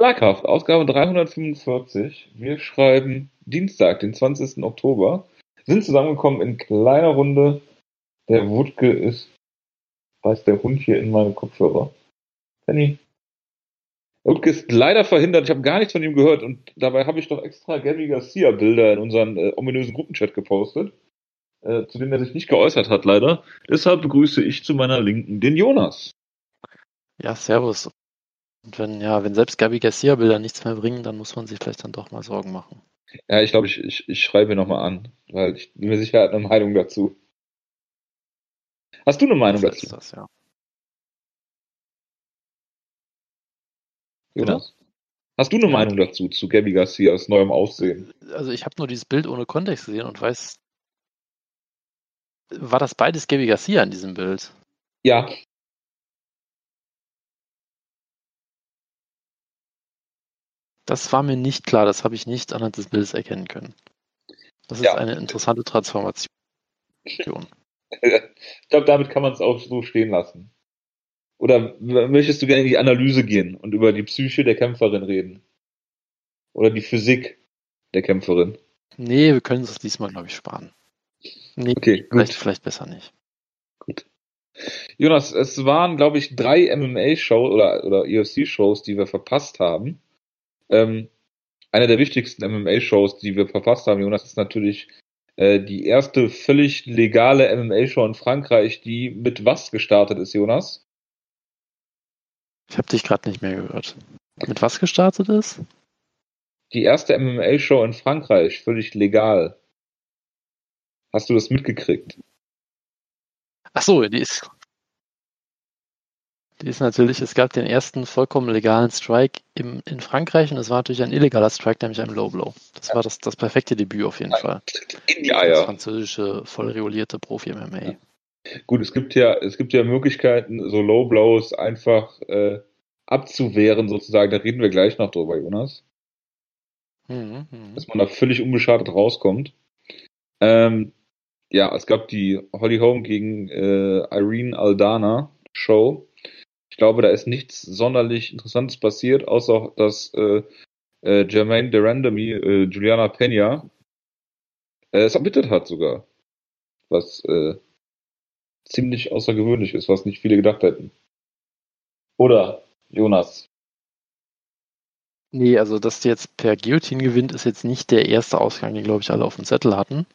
Schlagkraft, Ausgabe 345. Wir schreiben Dienstag, den 20. Oktober. Sind zusammengekommen in kleiner Runde. Der Wutke ist, weiß der Hund hier in meinem Kopfhörer. Penny. Wutke ist leider verhindert. Ich habe gar nichts von ihm gehört und dabei habe ich doch extra Gary Garcia Bilder in unseren äh, ominösen Gruppenchat gepostet, äh, zu denen er sich nicht geäußert hat, leider. Deshalb begrüße ich zu meiner Linken den Jonas. Ja, servus. Und wenn, ja, wenn selbst Gabi Garcia Bilder nichts mehr bringen, dann muss man sich vielleicht dann doch mal Sorgen machen. Ja, ich glaube, ich, ich, ich schreibe nochmal an, weil ich bin mir sicher, er hat eine Meinung dazu. Hast du eine Meinung So dazu? ist das, ja. Jonas? Hast du eine Ja. Meinung dazu, zu Gabby Garcias neuem Aussehen? Also ich habe nur dieses Bild ohne Kontext gesehen und weiß, war das beides Gabi Garcia in diesem Bild? Ja, Das war mir nicht klar, das habe ich nicht anhand des Bildes erkennen können. Das ist Ja. eine interessante Transformation. ich glaube, damit kann man es auch so stehen lassen. Oder möchtest du gerne in die Analyse gehen und über die Psyche der Kämpferin reden? Oder die Physik der Kämpferin? Nee, wir können es diesmal, glaube ich, sparen. Nee, Okay, vielleicht, vielleicht besser nicht. gut. Jonas, es waren, glaube ich, drei MMA-Shows oder, oder UFC-Shows, die wir verpasst haben. Ähm, eine der wichtigsten MMA-Shows, die wir verpasst haben, Jonas, ist natürlich äh, die erste völlig legale MMA-Show in Frankreich, die mit was gestartet ist, Jonas? Ich habe dich gerade nicht mehr gehört. Mit was gestartet ist? Die erste MMA-Show in Frankreich, völlig legal. Hast du das mitgekriegt? Ach so, die ist. Die ist natürlich, es gab den ersten vollkommen legalen Strike im, in Frankreich und es war natürlich ein illegaler Strike, nämlich ein Low Blow. Das war das, das perfekte Debüt auf jeden Fall. In die Das Eier. französische, voll regulierte Profi-MMA. Gut, es gibt ja, es gibt ja Möglichkeiten, so Low Blows einfach äh, abzuwehren, sozusagen. Da reden wir gleich noch drüber, Jonas. Mhm, mhm. Dass man da völlig unbeschadet rauskommt. Ähm, ja, es gab die Holly Holm gegen äh, Irene Aldana Show. Ich glaube, da ist nichts sonderlich Interessantes passiert, außer dass äh, äh, Jermaine Durandamy, äh, Juliana Peña, äh, es ermittelt hat sogar. Was äh, ziemlich außergewöhnlich ist, was nicht viele gedacht hätten. Oder, Jonas? Nee, also dass die jetzt per Guillotine gewinnt, ist jetzt nicht der erste Ausgang, den, glaube ich, alle auf dem Zettel hatten.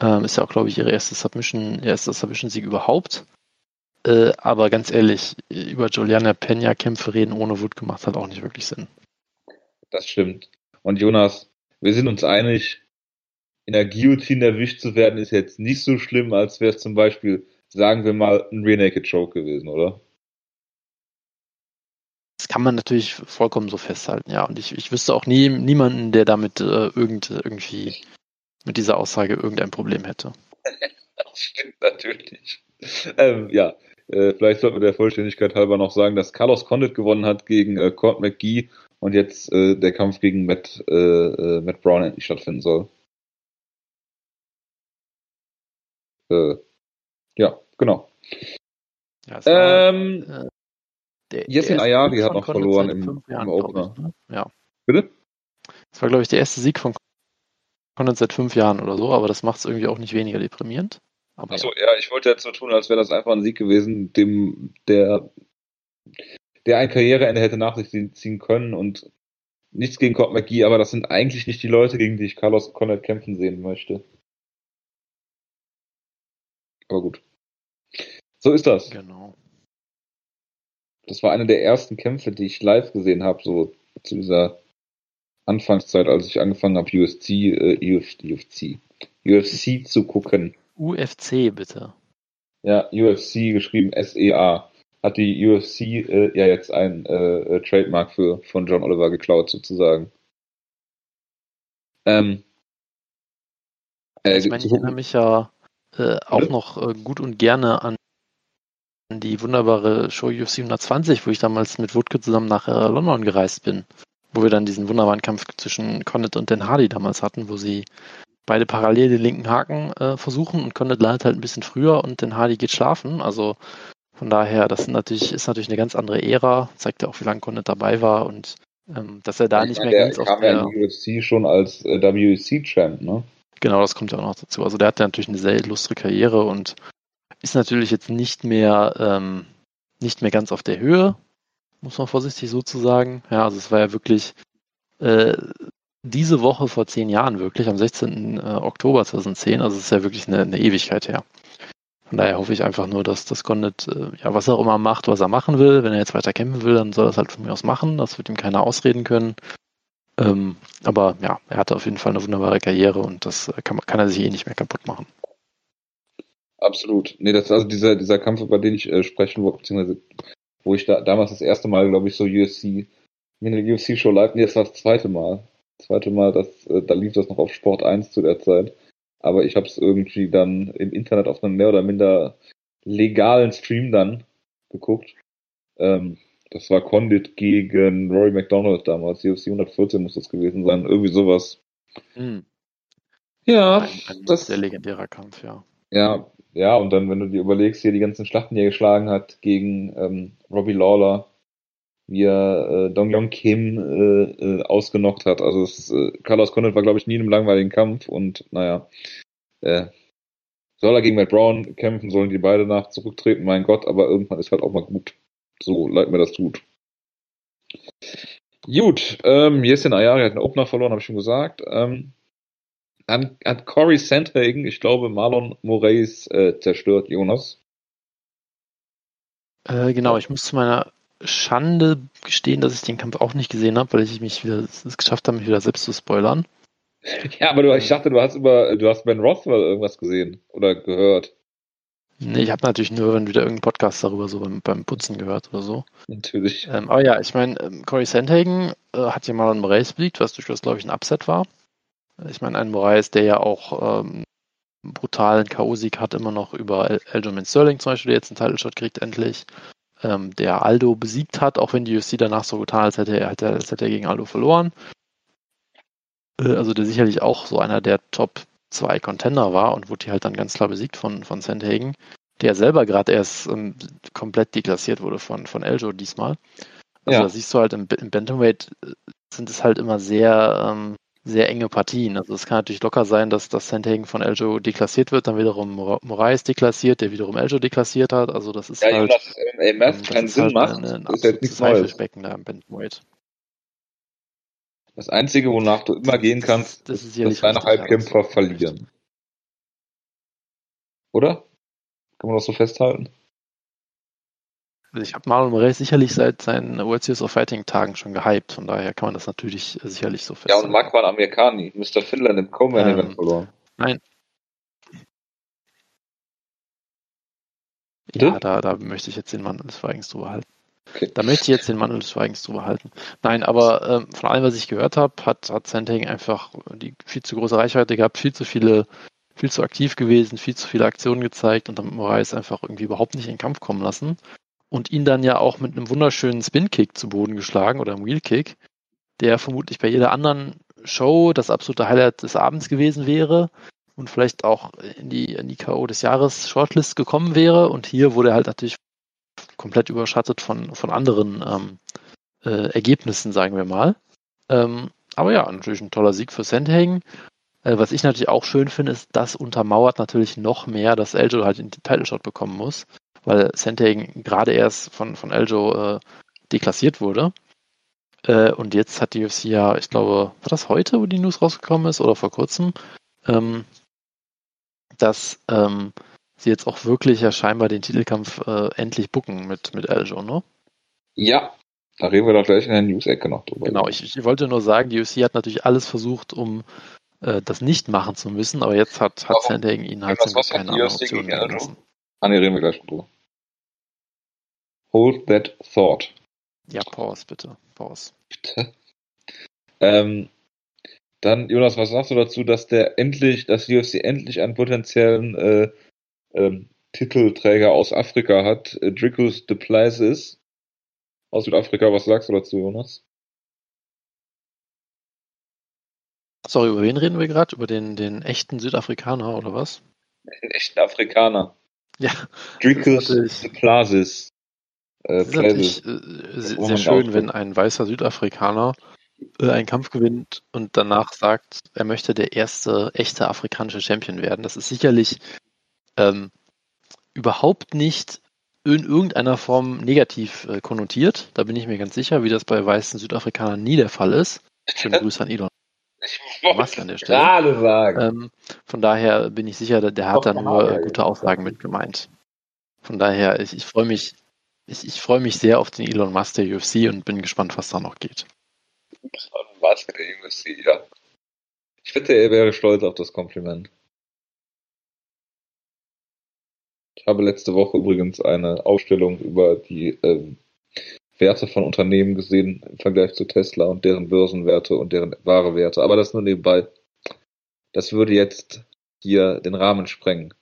Ähm, ist ja auch, glaube ich, ihre erste Submission, ihr erster Submission-Sieg überhaupt. Äh, aber ganz ehrlich, über Juliana Peña-Kämpfe reden ohne Wut gemacht hat auch nicht wirklich Sinn. Das stimmt. Und Jonas, wir sind uns einig, in der Guillotine erwischt zu werden, ist jetzt nicht so schlimm, als wäre es zum Beispiel, sagen wir mal, ein Rear Naked Choke gewesen, oder? Das kann man natürlich vollkommen so festhalten, ja. Und ich, ich wüsste auch nie, niemanden, der damit äh, irgend, irgendwie mit dieser Aussage irgendein Problem hätte. Das stimmt natürlich. Ähm, ja, äh, vielleicht sollten wir der Vollständigkeit halber noch sagen, dass Carlos Condit gewonnen hat gegen äh, Cord McGee und jetzt äh, der Kampf gegen Matt, äh, äh, Matt Brown endlich stattfinden soll. Äh, ja, genau. Ja, es war, Ähm, der Jessin Sieg hat noch Condit verloren im- Jahren, im Opener. Ich, ne? Ja. bitte? Das war, glaube ich, der erste Sieg von Condit seit fünf Jahren oder so, aber das macht es irgendwie auch nicht weniger deprimierend. Aber Achso, ja, ich wollte jetzt so tun, als wäre das einfach ein Sieg gewesen, dem der der ein Karriereende hätte nach sich ziehen- können und nichts gegen Cord McGee, aber das sind eigentlich nicht die Leute, gegen die ich Carlos Condit kämpfen sehen möchte. Aber gut. So ist das. ja, genau. Das war einer der ersten Kämpfe, die ich live gesehen habe, so zu dieser Anfangszeit, als ich angefangen habe, UFC, äh, UFC, UFC, UFC zu gucken. UFC bitte. Ja, UFC geschrieben SEA. Hat die UFC äh, ja jetzt ein äh, äh, Trademark für von John Oliver geklaut sozusagen. Ähm, äh, ich meine, ich erinnere mich ja äh, auch noch äh, gut und gerne an die wunderbare Show UFC 120, wo ich damals mit Wutke zusammen nach London gereist bin. Wo wir dann diesen wunderbaren Kampf zwischen Condit und Den Hardy damals hatten, wo sie beide parallel den linken Haken äh, versuchen und Condit landet halt ein bisschen früher und Den Hardy geht schlafen. Also von daher, das sind natürlich, ist natürlich eine ganz andere Ära, zeigt ja auch, wie lange Condit dabei war und Ähm, dass er da Ich nicht meine, mehr ganz auf kam ja der. in die UFC schon als äh, WEC-Champ, ne? Genau, das kommt ja auch noch dazu. Also der hat ja natürlich eine sehr illustre Karriere und ist natürlich jetzt nicht mehr, ähm, nicht mehr ganz auf der Höhe, muss man vorsichtig so zu sagen. Ja, also es war ja wirklich äh, diese Woche vor zehn Jahren wirklich, am 16. äh, Oktober 2010, also es ist ja wirklich eine, eine Ewigkeit her. Von daher hoffe ich einfach nur, dass das Condit, äh, ja, was er auch immer macht, was er machen will, wenn er jetzt weiter kämpfen will, dann soll er es halt von mir aus machen. Das wird ihm keiner ausreden können. Ähm, aber ja, er hatte auf jeden Fall eine wunderbare Karriere und das äh, kann, kann er sich eh nicht mehr kaputt machen. Absolut. Nee, das ist also dieser, dieser Kampf, über den ich äh, sprechen wollte, beziehungsweise wo ich da damals das erste Mal, glaube ich, so UFC, mir eine UFC-Show live, nee, das war das zweite Mal. Zweite Mal, das, äh, da lief das noch auf Sport 1 zu der Zeit. Aber ich habe es irgendwie dann im Internet auf einem mehr oder minder legalen Stream dann geguckt. Ähm, das war Condit gegen Rory McDonald damals, UFC 114 muss das gewesen sein, irgendwie sowas. Hm. Ja, Ein, ein das, sehr legendärer Kampf, ja. ja, ja, und dann, wenn du dir überlegst, hier die ganzen Schlachten, die er geschlagen hat gegen ähm, Robbie Lawler, wie er äh, Dong Yong Kim äh, äh, ausgenockt hat. Also es, äh, Carlos Condit war, glaube ich, nie in einem langweiligen Kampf und naja, äh, soll er gegen Matt Brown kämpfen, sollen die beide nach zurücktreten, mein Gott, aber irgendwann ist halt auch mal gut. So leid mir das tut. Gut, ähm, Yesin Ayari hat einen Opener verloren, habe ich schon gesagt. Ähm, dann hat Corey Sandhagen, ich glaube, Marlon Moraes äh, zerstört, Jonas. Äh, genau, ich muss zu meiner Schande gestehen, dass ich den Kampf auch nicht gesehen habe, weil ich mich wieder es geschafft habe, mich wieder selbst zu spoilern. Ja, aber du, ich dachte, du hast über, du hast Ben Rothwell irgendwas gesehen oder gehört. Nee, ich habe natürlich nur wenn wieder irgendeinen Podcast darüber so beim, beim Putzen gehört oder so. Natürlich. Ähm, aber ja, ich meine, ähm, Corey Sandhagen äh, hat ja mal an Moraes besiegt, was durchaus, glaube ich, ein Upset war. Ich meine, ein Moraes, der ja auch ähm, einen brutalen K.O.-Sieg hat, immer noch über El Aljamain Sterling zum Beispiel, der jetzt einen Title-Shot kriegt endlich. Ähm, der Aldo besiegt hat, auch wenn die UFC danach so getan hat, als hätte er, als hätte er gegen Aldo verloren. Äh, also der sicherlich auch so einer der Top 2 Contender war und wurde hier halt dann ganz klar besiegt von, von Sandhagen, der selber gerade erst ähm, komplett deklassiert wurde von, von Eljo diesmal. Also Ja. da siehst du halt im, im Bantamweight äh, sind es halt immer sehr, ähm, sehr enge Partien. Also es kann natürlich locker sein, dass das Sandhagen von Eljo deklassiert wird, dann wiederum Mora- Moraes deklassiert, der wiederum Eljo deklassiert hat. Also das ist Ja, halt, Jonas, ähm, ey, ähm, Merz das keinen Sinn halt macht, ein, ist jetzt nichts Neues. Da im Bantamweight. Das Einzige, wonach du immer gehen kannst, Das ist ist, dass deine Halbkämpfer verlieren. Oder? Kann man das so festhalten? Also ich habe Marlon Moraes sicherlich seit seinen World Series of Fighting Tagen schon gehypt, von daher kann man das natürlich sicherlich so Ja, festhalten. und Magwan Amerikani, Mr. Finland im Event Ähm, verloren. Nein. Bitte? Ja, da, da möchte ich jetzt den Mantel des Schweigens drüber halten. Okay. Da möchte ich jetzt den Mantel des Schweigens drüber halten. Nein, aber ähm, von allem, was ich gehört habe, hat, hat Sandhagen einfach die viel zu große Reichweite gehabt, viel zu viele, viel zu aktiv gewesen, viel zu viele Aktionen gezeigt und damit Moraes einfach irgendwie überhaupt nicht in den Kampf kommen lassen. Und ihn dann ja auch mit einem wunderschönen Spin-Kick zu Boden geschlagen oder einem Wheel-Kick, der vermutlich bei jeder anderen Show das absolute Highlight des Abends gewesen wäre und vielleicht auch in die, in die K.O. des Jahres Shortlist gekommen wäre. Und hier wurde er halt natürlich komplett überschattet von, von anderen ähm, äh, Ergebnissen, sagen wir mal. Ähm, aber ja, natürlich ein toller Sieg für Sandhagen. Äh, was ich natürlich auch schön finde, ist, das untermauert natürlich noch mehr, dass Eljo halt den Title Shot bekommen muss, weil Sandhagen gerade erst von, von Eljo äh, deklassiert wurde. Äh, und jetzt hat die UFC ja, ich glaube, war das heute, wo die News rausgekommen ist oder vor kurzem, ähm, dass ähm, sie jetzt auch wirklich ja scheinbar den Titelkampf äh, endlich bucken mit, mit Eljo, ne? Ja, da reden wir doch gleich in der News-Ecke noch drüber. Genau, ich, ich wollte nur sagen, die UFC hat natürlich alles versucht, um äh, das nicht machen zu müssen, aber jetzt hat, hat? Sandhagen ihnen halt keine andere UFC Option gegen geben Eljo? lassen. Ah, nee, reden wir gleich drüber. Hold that thought. Ja, Pause bitte, Pause. Ähm, dann, Jonas, was sagst du dazu, dass der endlich, dass UFC endlich einen potenziellen äh, ähm, Titelträger aus Afrika hat, äh, Dricus de Plazis aus Südafrika. Was sagst du dazu, Jonas? Sorry, über wen reden wir gerade? Über den, den echten Südafrikaner oder was? Ein echter Afrikaner. Ja, Dricus de Plazis. Äh, Es ist natürlich äh, sehr, sehr schön, wenn ein weißer Südafrikaner äh, einen Kampf gewinnt und danach sagt, er möchte der erste echte afrikanische Champion werden. Das ist sicherlich ähm, überhaupt nicht in irgendeiner Form negativ äh, konnotiert. Da bin ich mir ganz sicher, wie das bei weißen Südafrikanern nie der Fall ist. Schönen Grüße an Elon. Ich Musk an der Stelle. gerade sagen. Ähm, von daher bin ich sicher, der, der hat da nur äh, gute. Aussagen mit gemeint. Von daher, ich, ich freue mich, ich, ich freue mich sehr auf den Elon Musk der UFC und bin gespannt, was da noch geht. Was der UFC, ja. Ich wette, er wäre stolz auf das Kompliment. Ich habe letzte Woche übrigens eine Ausstellung über die ähm, Werte von Unternehmen gesehen im Vergleich zu Tesla und deren Börsenwerte und deren wahre Werte. Aber das nur nebenbei. Das würde jetzt hier den Rahmen sprengen.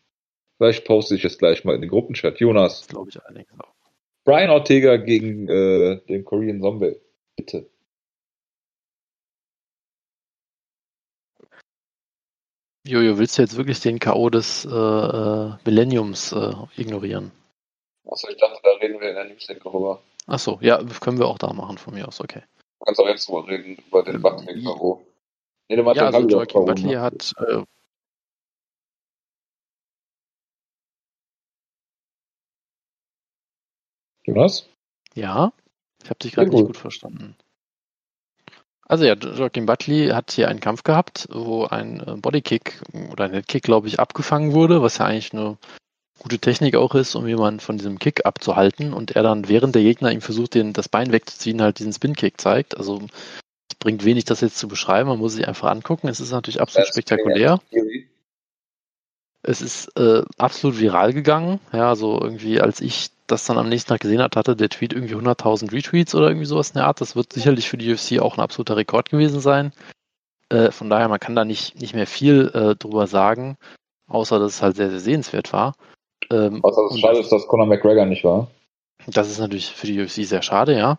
Vielleicht poste ich es gleich mal in den Gruppenchat. Jonas, glaube ich allerdings auch. Brian Ortega gegen äh, den Korean Zombie. Bitte. Jojo, willst du jetzt wirklich den K.O. des äh, äh, Millenniums äh, ignorieren? Achso, ich dachte, da reden wir in der News-Ecke drüber. Achso, ja, können wir auch da machen von mir aus, okay. Du kannst auch jetzt drüber reden, über den Buckley K.O. Nee, Ja, also Joaquin Buckley hat äh, Jonas? Ja, ich habe dich gerade nicht gut. verstanden. Also ja, Joaquin Buckley hat hier einen Kampf gehabt, wo ein äh, Bodykick oder ein Headkick, glaube ich, abgefangen wurde, was ja eigentlich eine gute Technik auch ist, um jemanden von diesem Kick abzuhalten und er dann, während der Gegner ihm versucht, den, das Bein wegzuziehen, halt diesen Spin-Kick zeigt. Also es bringt wenig, das jetzt zu beschreiben, man muss sich einfach angucken. Es ist natürlich absolut Das spektakulär. Es ist äh, absolut viral gegangen. Ja, also irgendwie, als ich das dann am nächsten Tag gesehen habe, hatte der Tweet irgendwie 100.000 Retweets oder irgendwie sowas in der Art. Das wird sicherlich für die UFC auch ein absoluter Rekord gewesen sein. Äh, von daher, man kann da nicht, nicht mehr viel äh, drüber sagen, außer dass es halt sehr, sehr sehenswert war. Ähm, Außer es und schade ist, dass Conor McGregor nicht war. das ist natürlich für die UFC sehr schade, ja.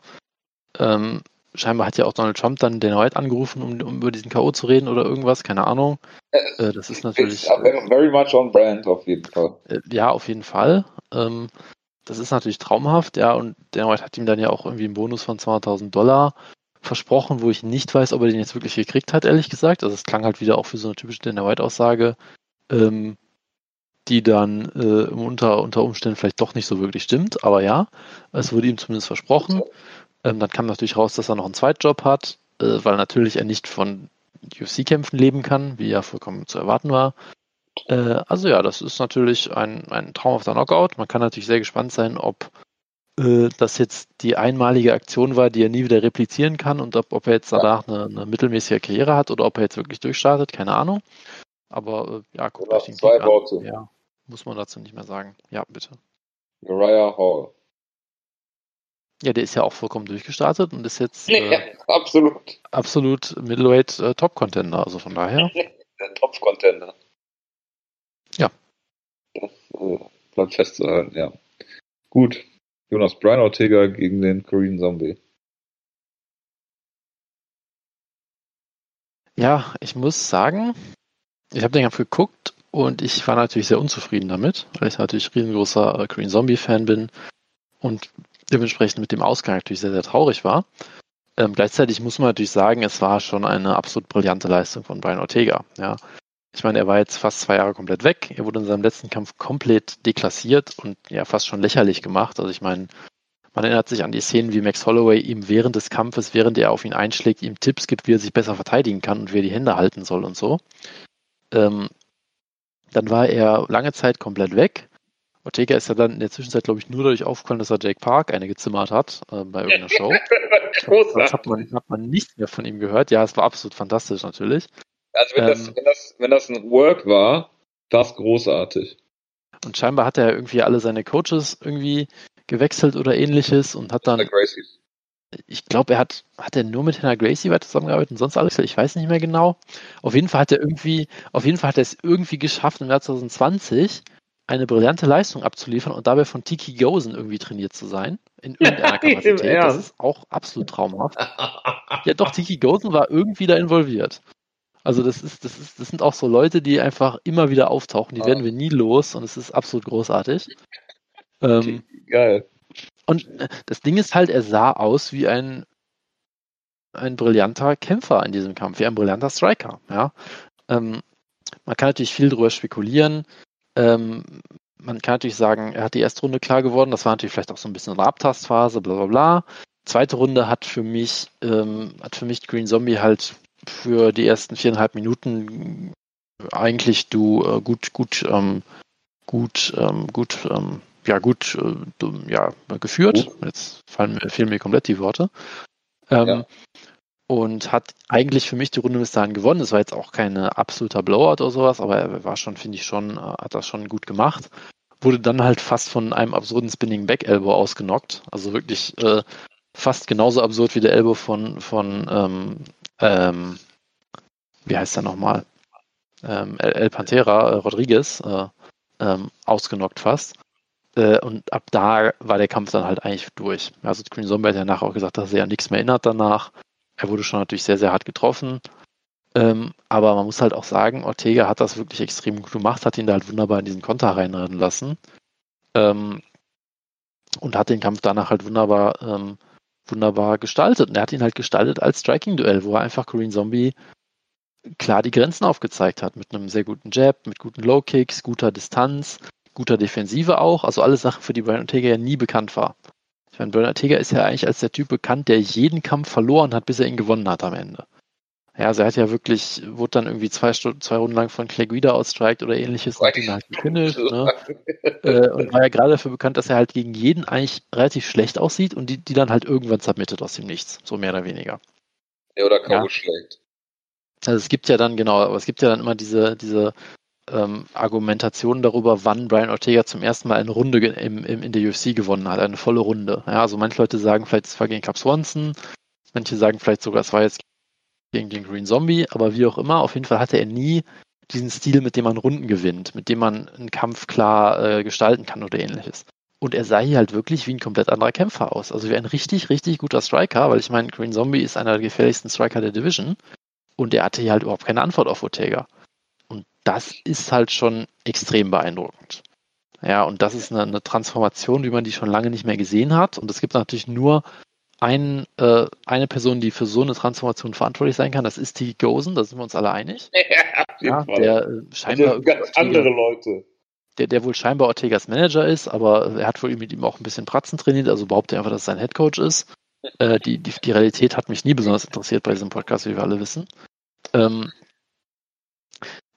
Ähm, scheinbar hat ja auch Donald Trump dann den White angerufen, um, um über diesen K.O. zu reden oder irgendwas, keine Ahnung. Äh, das ist natürlich. It's very much on brand, auf jeden Fall. Äh, Ja, auf jeden Fall. Ähm, das ist natürlich traumhaft, ja, und der White hat ihm dann ja auch irgendwie einen Bonus von 200.000 Dollar versprochen, wo ich nicht weiß, ob er den jetzt wirklich gekriegt hat, ehrlich gesagt. Also es klang halt wieder auch für so eine typische Dana White-Aussage, ähm, die dann äh, unter, unter Umständen vielleicht doch nicht so wirklich stimmt, aber ja, es wurde ihm zumindest versprochen. Ähm, dann kam natürlich raus, dass er noch einen Zweitjob hat, äh, weil natürlich er nicht von UFC-Kämpfen leben kann, wie ja vollkommen zu erwarten war. Äh, also ja, das ist natürlich ein, ein traumhafter Knockout. Man kann natürlich sehr gespannt sein, ob äh, das jetzt die einmalige Aktion war, die er nie wieder replizieren kann und ob, ob er jetzt danach eine, eine mittelmäßige Karriere hat oder ob er jetzt wirklich durchstartet, keine Ahnung. Aber äh, ja, guckt Oder euch den zwei an. Worte. Ja, muss man dazu nicht mehr sagen. Ja, bitte. Uriah Hall. Ja, der ist ja auch vollkommen durchgestartet und ist jetzt Ja, äh, absolut. absolut Middleweight äh, Top-Contender. Also von daher, Der Top-Contender. Ja. Das äh, bleibt festzuhalten, ja. Gut. Jonas Brian Ortega gegen den Korean Zombie. ja, ich muss sagen, ich habe den Kampf geguckt und ich war natürlich sehr unzufrieden damit, weil ich natürlich riesengroßer äh, Korean Zombie-Fan bin und dementsprechend mit dem Ausgang natürlich sehr, sehr traurig war. Ähm, gleichzeitig muss man natürlich sagen, es war schon eine absolut brillante Leistung von Brian Ortega. Ja. Ich meine, er war jetzt fast zwei Jahre komplett weg. Er wurde in seinem letzten Kampf komplett deklassiert und ja fast schon lächerlich gemacht. Also ich meine, man erinnert sich an die Szenen, wie Max Holloway ihm während des Kampfes, während er auf ihn einschlägt, ihm Tipps gibt, wie er sich besser verteidigen kann und wie er die Hände halten soll und so. Ähm, dann war er lange Zeit komplett weg. Ortega ist ja dann in der Zwischenzeit, glaube ich, nur dadurch aufgefallen, dass er Jake Park eine gezimmert hat äh, bei irgendeiner Show. Das hat man, hat man nicht mehr von ihm gehört. Ja, es war absolut fantastisch natürlich. Also wenn, das, Ähm, wenn, das, wenn das ein Work war, war es großartig. Und scheinbar hat er irgendwie alle seine Coaches irgendwie gewechselt oder ähnliches und hat dann, ich glaube, er hat, hat er nur mit Hannah Gracie weiter zusammengearbeitet und sonst alles, ich weiß nicht mehr genau. Auf jeden Fall hat er irgendwie, auf jeden Fall hat er es irgendwie geschafft, im Jahr 2020 eine brillante Leistung abzuliefern und dabei von Tiki Gosen irgendwie trainiert zu sein. In irgendeiner Kapazität. Das ist auch absolut traumhaft. Ja, doch, Tiki Gosen war irgendwie da involviert. Also das ist, das ist, das sind auch so Leute, die einfach immer wieder auftauchen, die Ah. werden wir nie los und es ist absolut großartig. Ähm, Geil. Und äh, das Ding ist halt, er sah aus wie ein, ein brillanter Kämpfer in diesem Kampf, wie ein brillanter Striker. Ja? Ähm, man kann natürlich viel darüber spekulieren. Ähm, man kann natürlich sagen, er hat die erste Runde klar geworden. Das war natürlich vielleicht auch so ein bisschen eine Abtastphase, bla bla bla. Zweite Runde hat für mich, ähm, hat für mich Green Zombie halt für die ersten viereinhalb Minuten eigentlich du äh, gut, gut, ähm, gut, ähm, gut, ähm, ja, gut, äh, ja, geführt. Jetzt fallen mir, fehlen mir komplett die Worte. Ähm, ja. Und hat eigentlich für mich die Runde bis dahin gewonnen. Es war jetzt auch kein absoluter Blowout oder sowas, aber er war schon, finde ich schon, äh, hat das schon gut gemacht. Wurde dann halt fast von einem absurden Spinning Back Elbow ausgenockt. Also wirklich äh, fast genauso absurd wie der Elbow von, von ähm, ähm, wie heißt er nochmal? Ähm, El, El Pantera äh, Rodriguez äh, ähm, ausgenockt fast. Äh, und ab da war der Kampf dann halt eigentlich durch. Also Green Zombie hat ja nachher auch gesagt, dass er ja nichts mehr erinnert danach. Er wurde schon natürlich sehr, sehr hart getroffen. Ähm, aber man muss halt auch sagen, Ortega hat das wirklich extrem gut gemacht, hat ihn da halt wunderbar in diesen Konter reinrennen lassen. Ähm, und hat den Kampf danach halt wunderbar, ähm, wunderbar gestaltet. Und er hat ihn halt gestaltet als Striking-Duell, wo er einfach Green Zombie klar die Grenzen aufgezeigt hat. Mit einem sehr guten Jab, mit guten Low-Kicks, guter Distanz, guter Defensive auch. Also alle Sachen, für die Brian Ortega ja nie bekannt war. Ich meine, Brian Ortega ist ja eigentlich als der Typ bekannt, der jeden Kampf verloren hat, bis er ihn gewonnen hat am Ende. Ja, also er hat ja wirklich, wurde dann irgendwie zwei Stunden, zwei Runden lang von Clay Guida outstrikt oder ähnliches und ihn halt gefinisht, ne? äh, und war ja gerade dafür bekannt, dass er halt gegen jeden eigentlich relativ schlecht aussieht und die, die dann halt irgendwann submittet aus dem Nichts, so mehr oder weniger. Ja, oder kaum ja. schlägt. Also es gibt ja dann, genau, aber es gibt ja dann immer diese, diese ähm, Argumentation darüber, wann Brian Ortega zum ersten Mal eine Runde im, im, in der UFC gewonnen hat, eine volle Runde. Ja, also manche Leute sagen vielleicht, es war gegen Cap Swanson, manche sagen vielleicht sogar, es war jetzt gegen den Green Zombie, aber wie auch immer, auf jeden Fall hatte er nie diesen Stil, mit dem man Runden gewinnt, mit dem man einen Kampf klar äh, gestalten kann oder ähnliches. Und er sah hier halt wirklich wie ein komplett anderer Kämpfer aus. Also wie ein richtig, richtig guter Striker, weil ich meine, Green Zombie ist einer der gefährlichsten Striker der Division. Und er hatte hier halt überhaupt keine Antwort auf Ortega. Und das ist halt schon extrem beeindruckend. Ja, und das ist eine, eine Transformation, wie man die schon lange nicht mehr gesehen hat. Und es gibt natürlich nur ein, äh, eine Person, die für so eine Transformation verantwortlich sein kann, das ist T. Gosen, da sind wir uns alle einig. Ja, ja der äh, scheinbar also ganz Ortega, andere Leute. Der, der wohl scheinbar Ortegas Manager ist, aber er hat wohl mit ihm auch ein bisschen Pratzen trainiert, also behauptet er einfach, dass es sein Headcoach ist. Äh, die, die, die Realität hat mich nie besonders interessiert bei diesem Podcast, wie wir alle wissen. Ähm,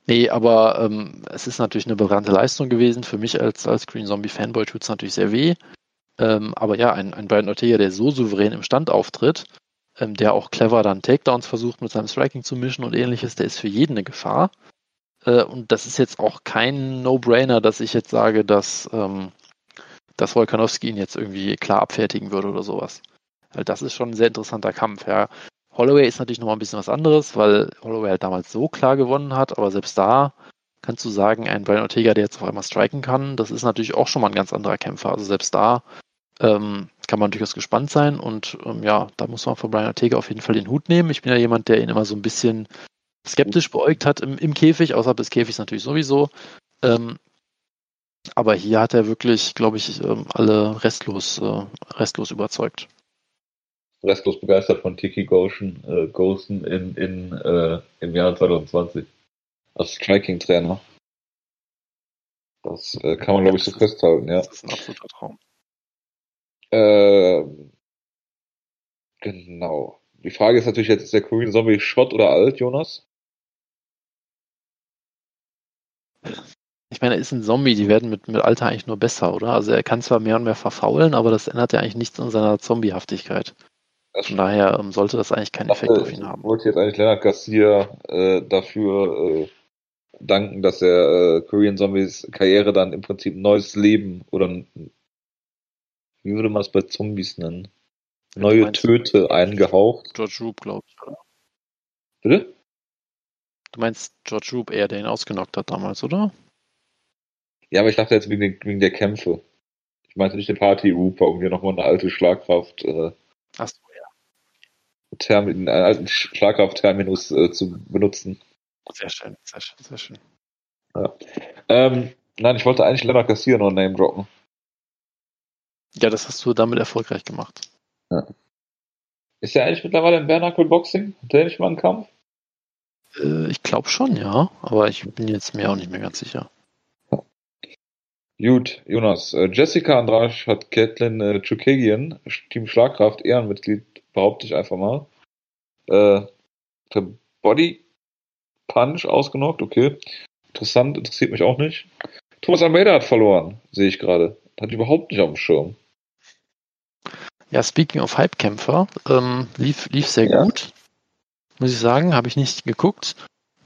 nee, aber ähm, es ist natürlich eine bekannte Leistung gewesen. Für mich als, als Green Zombie Fanboy tut es natürlich sehr weh. Ähm, aber ja, ein, ein Brian Ortega, der so souverän im Stand auftritt, ähm, der auch clever dann Takedowns versucht mit seinem Striking zu mischen und ähnliches, der ist für jeden eine Gefahr. Äh, und das ist jetzt auch kein No-Brainer, dass ich jetzt sage, dass, ähm, dass Volkanowski ihn jetzt irgendwie klar abfertigen würde oder sowas. Weil das ist schon ein sehr interessanter Kampf, ja. Holloway ist natürlich nochmal ein bisschen was anderes, weil Holloway halt damals so klar gewonnen hat, aber selbst da kannst du sagen, ein Brian Ortega, der jetzt auf einmal striken kann, das ist natürlich auch schon mal ein ganz anderer Kämpfer. Also selbst da ähm, kann man durchaus gespannt sein und ähm, ja, da muss man von Brian Ortega auf jeden Fall den Hut nehmen. Ich bin ja jemand, der ihn immer so ein bisschen skeptisch beäugt hat im, im Käfig, außerhalb des Käfigs natürlich sowieso. Ähm, aber hier hat er wirklich, glaube ich, ähm, alle restlos, äh, restlos überzeugt. Restlos begeistert von Tiki Goshen, äh, Gosen in, in, äh, im Jahr 2020 als Striking-Trainer. Das äh, kann man, glaube ich, so festhalten, ja. Das ist ein absoluter Traum. Äh, genau. Die Frage ist natürlich jetzt, ist der Korean Zombie Schrott oder alt, Jonas? Ich meine, er ist ein Zombie, die werden mit, mit Alter eigentlich nur besser, oder? Also er kann zwar mehr und mehr verfaulen, aber das ändert ja eigentlich nichts an seiner Zombiehaftigkeit. Von daher ähm, sollte das eigentlich keinen Effekt auf ihn haben. Ich wollte jetzt eigentlich Leonard Garcia äh, dafür äh, danken, dass er äh, Korean Zombies Karriere dann im Prinzip ein neues Leben oder wie würde man es bei Zombies nennen? Neue Töte eingehaucht. George Roop, glaube ich, oder? Bitte? Du meinst George Roop eher, der ihn ausgenockt hat damals, oder? Ja, aber ich dachte jetzt wegen, den, wegen der Kämpfe. Ich meinte nicht den Party Roop, um hier nochmal eine alte Schlagkraft. Äh, Ach so, ja. Termin, einen alten Schlagkraftterminus äh, zu benutzen. Sehr schön, sehr schön, sehr schön. Ja. Ähm, nein, ich wollte eigentlich Leonard Garcia noch Name droppen. Ja, das hast du damit erfolgreich gemacht. Ja. Ist er eigentlich mittlerweile im Bernacle Boxing? Hat der nicht mal einen Kampf? Äh, ich glaube schon, ja. Aber ich bin jetzt mir auch nicht mehr ganz sicher. Gut, Jonas. Äh, Jessica Andrasch hat Caitlin äh, Chukagian, Team Schlagkraft, Ehrenmitglied, behaupte ich einfach mal. Äh, der Body Punch ausgenockt, okay. Interessant, interessiert mich auch nicht. Thomas Almeida hat verloren, sehe ich gerade. Hat überhaupt nicht auf dem Schirm. Ja, speaking of Hypekämpfer, ähm, lief, lief sehr ja. gut. Muss ich sagen, habe ich nicht geguckt.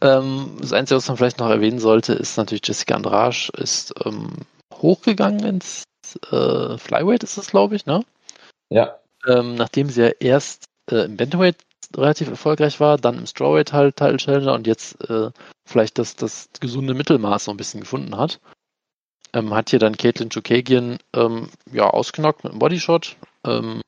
Ähm, das Einzige, was man vielleicht noch erwähnen sollte, ist natürlich Jessica Andrasch ist ähm, hochgegangen ins äh, Flyweight, ist das, glaube ich, ne? Ja. Ähm, nachdem sie ja erst äh, im Bantamweight relativ erfolgreich war, dann im Strawweight halt Title Challenger und jetzt äh, vielleicht das, das gesunde Mittelmaß so ein bisschen gefunden hat. Ähm, hat hier dann Caitlin Chukagian ähm, ja, ausgenockt mit einem Bodyshot. Ähm,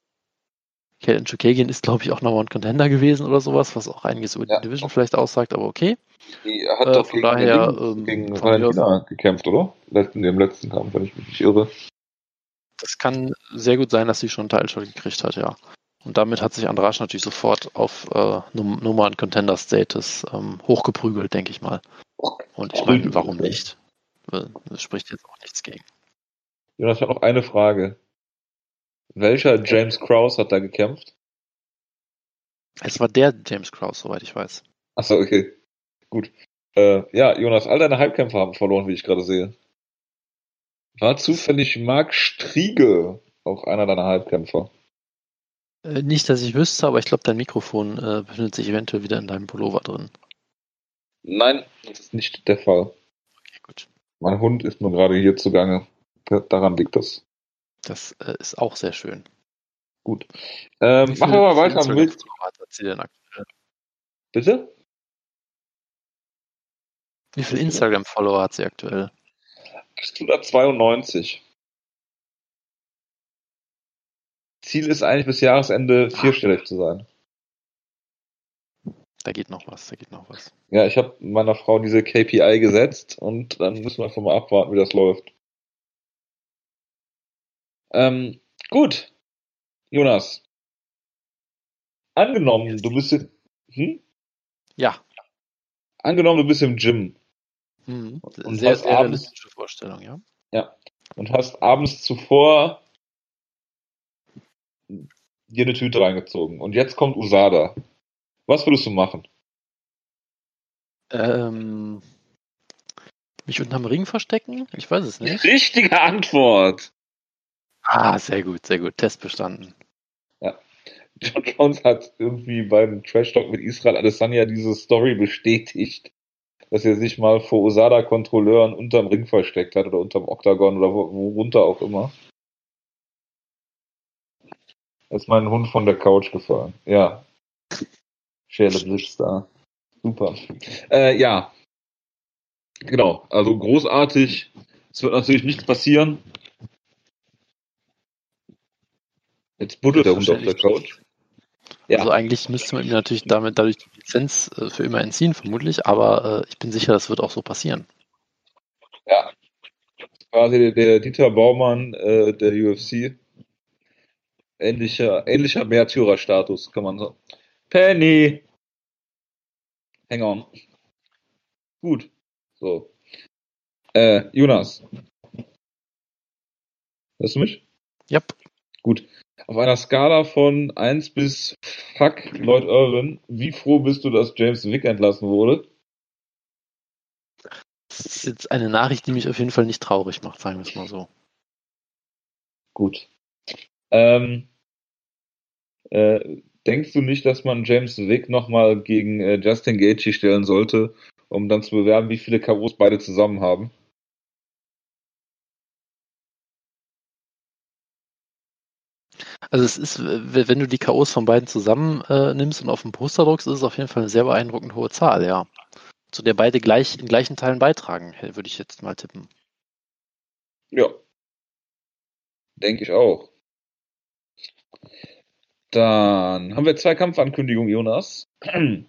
Caitlin Chukagian ist, glaube ich, auch nochmal ein Contender gewesen oder sowas, was auch einiges über ja. die Division vielleicht aussagt, aber okay. Die hat äh, doch von gegen, daher, ähm, gegen Valentina gekämpft, oder? In dem letzten Kampf, wenn ich mich nicht irre. Das kann sehr gut sein, dass sie schon einen Teilshot gekriegt hat, ja. Und damit hat sich Andrasch natürlich sofort auf äh, Nummer und Contender Status ähm, hochgeprügelt, denke ich mal. Und ich meine, warum nicht? Das spricht jetzt auch nichts gegen. Jonas, ich habe noch eine Frage. Welcher James Krause hat da gekämpft? Es war der James Krause, soweit ich weiß. Achso, okay. Gut. Äh, ja, Jonas, all deine Halbkämpfer haben verloren, wie ich gerade sehe. War zufällig Marc Striege auch einer deiner Halbkämpfer? Äh, nicht, dass ich wüsste, aber ich glaube, dein Mikrofon äh, befindet sich eventuell wieder in deinem Pullover drin. Nein, das ist nicht der Fall. Okay, gut. Mein Hund ist nur gerade hier zugange. Daran liegt das. Das äh, ist auch sehr schön. Gut. Ähm, machen wir mal weiter mit. Bitte? Wie viele Instagram-Follower hat sie aktuell? 192. Ziel ist eigentlich bis Jahresende vierstellig zu sein. Da geht noch was, da geht noch was. Ja, ich habe meiner Frau diese KPI gesetzt und dann müssen wir einfach mal abwarten, wie das läuft. Ähm, gut. Jonas. Angenommen, du bist in, hm? Ja. Angenommen, du bist im Gym. Hm. Und sehr, hast sehr abends, realistische Vorstellung, ja. Ja. Und hast abends zuvor dir eine Tüte reingezogen. Und jetzt kommt Usada. Was würdest du machen? Ähm, mich unterm Ring verstecken? Ich weiß es nicht. Richtige Antwort. Ah, sehr gut, sehr gut. Test bestanden. Ja. John Jones hat irgendwie beim Trash Talk mit Israel Adesanya diese Story bestätigt, dass er sich mal vor Osada-Kontrolleuren unterm Ring versteckt hat oder unterm Oktagon oder worunter auch immer. Da ist mein Hund von der Couch gefallen. Ja. Schäle Blitz da. Super. Äh, ja. Genau. Also großartig. Es wird natürlich nichts passieren. Jetzt buddelt der Hund auf der Couch. Ja. Also eigentlich müsste man ihm natürlich damit dadurch die Lizenz äh, für immer entziehen, vermutlich, aber äh, ich bin sicher, das wird auch so passieren. Ja. Quasi der, der Dieter Baumann äh, der UFC. Ähnlicher, ähnlicher Märtyrerstatus, kann man sagen. Penny! Hang on. Gut. So. Äh, Jonas. Hörst du mich? Yep. Gut. Auf einer Skala von 1 bis Fuck Lloyd Irwin, wie froh bist du, dass James Wick entlassen wurde? Das ist jetzt eine Nachricht, die mich auf jeden Fall nicht traurig macht, sagen wir es mal so. Gut. Ähm, äh, denkst du nicht, dass man James Wick nochmal gegen äh, Justin Gaethje stellen sollte, um dann zu bewerben, wie viele Karos beide zusammen haben? Also es ist, wenn du die K.O.s von beiden zusammen äh, nimmst und auf den Poster druckst, ist es auf jeden Fall eine sehr beeindruckend hohe Zahl, ja. Zu der beide gleich in gleichen Teilen beitragen, würde ich jetzt mal tippen. Ja. Denke ich auch. Dann haben wir zwei Kampfankündigungen, Jonas.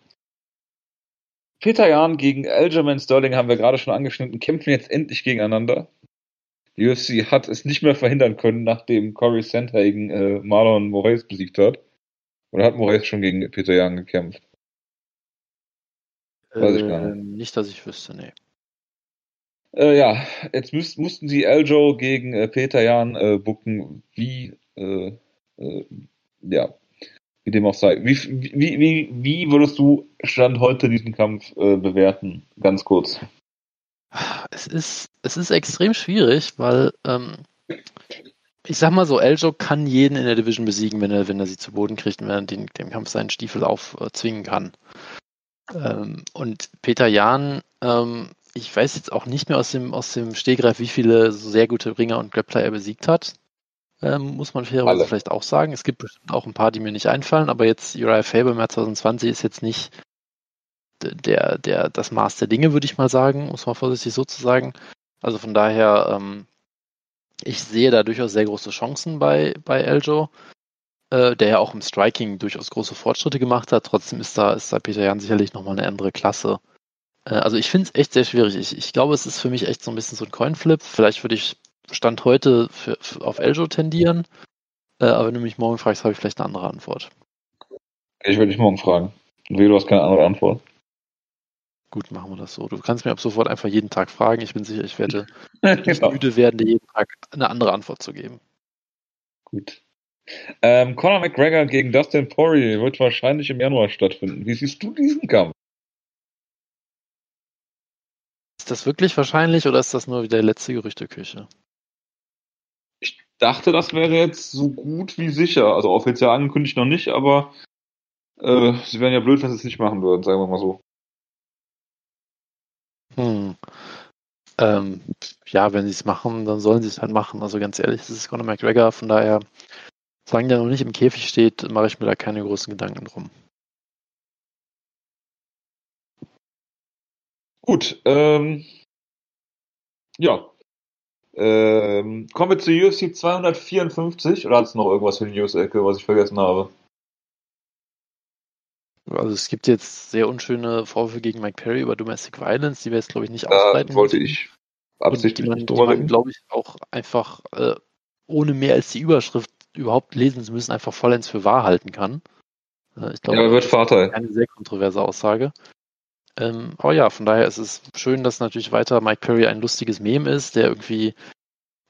Peter Jan gegen Aljamain Sterling haben wir gerade schon angeschnitten, kämpfen jetzt endlich gegeneinander. UFC hat es nicht mehr verhindern können, nachdem Corey Sandhagen äh, Marlon Moraes besiegt hat. Oder hat Moraes schon gegen Peter Jan gekämpft? Weiß ich gar nicht. Nicht, dass ich wüsste, nee. Äh, ja, jetzt müß, mussten sie Eljo gegen äh, Peter Jan äh, bucken, wie, äh, äh, ja, wie dem auch sei. Wie, wie, wie, wie würdest du Stand heute diesen Kampf äh, bewerten? Ganz kurz. Es ist, es ist extrem schwierig, weil ähm, ich sag mal so, Eljo kann jeden in der Division besiegen, wenn er, wenn er sie zu Boden kriegt und wenn er den, dem Kampf seinen Stiefel aufzwingen kann. Ähm, und Peter Jahn, ähm, ich weiß jetzt auch nicht mehr aus dem, aus dem Stehgreif, wie viele so sehr gute Ringer und Grappler er besiegt hat. Ähm, muss man fairerweise vielleicht auch sagen. Es gibt bestimmt auch ein paar, die mir nicht einfallen, aber jetzt Uriah Faber im Jahr 2020 ist jetzt nicht der, der, das Maß der Dinge, würde ich mal sagen, muss man vorsichtig so zu sagen. Also von daher, ähm, ich sehe da durchaus sehr große Chancen bei, bei Eljo äh, der ja auch im Striking durchaus große Fortschritte gemacht hat. Trotzdem ist da, ist da Peter Jan sicherlich nochmal eine andere Klasse. Äh, also ich finde es echt sehr schwierig. Ich, ich glaube, es ist für mich echt so ein bisschen so ein Coinflip. Vielleicht würde ich Stand heute für, für, auf Eljo tendieren. Äh, aber wenn du mich morgen fragst, habe ich vielleicht eine andere Antwort. Ich würde dich morgen fragen. Wie, du hast keine andere Antwort. Gut, machen wir das so. Du kannst mir ab sofort einfach jeden Tag fragen. Ich bin sicher, ich werde genau. müde werden, dir jeden Tag eine andere Antwort zu geben. Gut. Ähm, Conor McGregor gegen Dustin Poirier wird wahrscheinlich im Januar stattfinden. Wie siehst du diesen Kampf? Ist das wirklich wahrscheinlich oder ist das nur wieder letzte Gerüchteküche? Ich dachte, das wäre jetzt so gut wie sicher. Also offiziell angekündigt noch nicht, aber äh, sie wären ja blöd, wenn sie es nicht machen würden, sagen wir mal so. Hm. Ähm, ja, wenn sie es machen, dann sollen sie es halt machen. Also ganz ehrlich, das ist Conor McGregor, von daher Solange der noch nicht im Käfig steht, mache ich mir da keine großen Gedanken drum. Gut, ähm, ja. Ähm, kommen wir zu UFC 254 oder hat es noch irgendwas für die News-Ecke, was ich vergessen habe? Also es gibt jetzt sehr unschöne Vorwürfe gegen Mike Perry über Domestic Violence, die wir jetzt glaube ich nicht da ausbreiten. wollte ich absichtlich und die man, man glaube ich auch einfach äh, ohne mehr als die Überschrift überhaupt lesen zu müssen, einfach vollends für wahr halten kann. Äh, ich glaube, ja, wird Vater. Eine sehr kontroverse Aussage. Ähm, aber ja, von daher ist es schön, dass natürlich weiter Mike Perry ein lustiges Meme ist, der irgendwie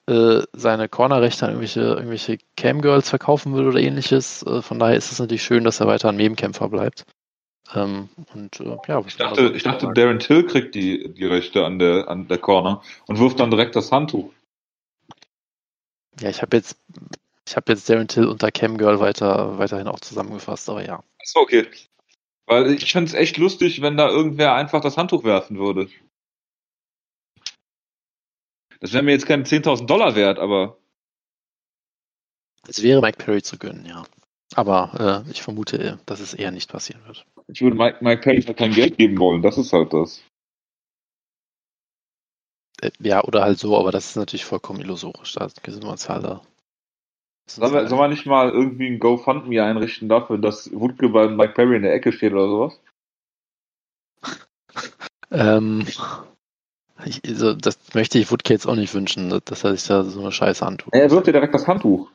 äh, seine Cornerrechte an irgendwelche, irgendwelche Camgirls verkaufen will oder ähnliches. Äh, von daher ist es natürlich schön, dass er weiter ein Meme-Kämpfer bleibt. Ähm, und, äh, ja, ich dachte, ich dachte Darren Till kriegt die, die Rechte an der, an der Corner und wirft dann direkt das Handtuch. Ja, ich habe jetzt ich habe jetzt Darren Till unter Camgirl weiter, weiterhin auch zusammengefasst, aber ja. Achso, okay. Weil ich finde es echt lustig, wenn da irgendwer einfach das Handtuch werfen würde. Das wäre mir jetzt keine 10.000 Dollar wert, aber. Es wäre Mike Perry zu gönnen, ja. Aber äh, ich vermute, dass es eher nicht passieren wird. Ich würde Mike, Mike Perry halt kein Geld geben wollen, das ist halt das. Äh, ja, oder halt so, aber das ist natürlich vollkommen illusorisch. Da sind wir uns alle Sollen wir, soll man nicht mal irgendwie ein GoFundMe einrichten dafür, dass Wutke bei Mike Perry in der Ecke steht oder sowas? ähm, ich, also das möchte ich Wutke jetzt auch nicht wünschen, dass er sich da so eine Scheiße antut. Er wirft dir direkt das Handtuch.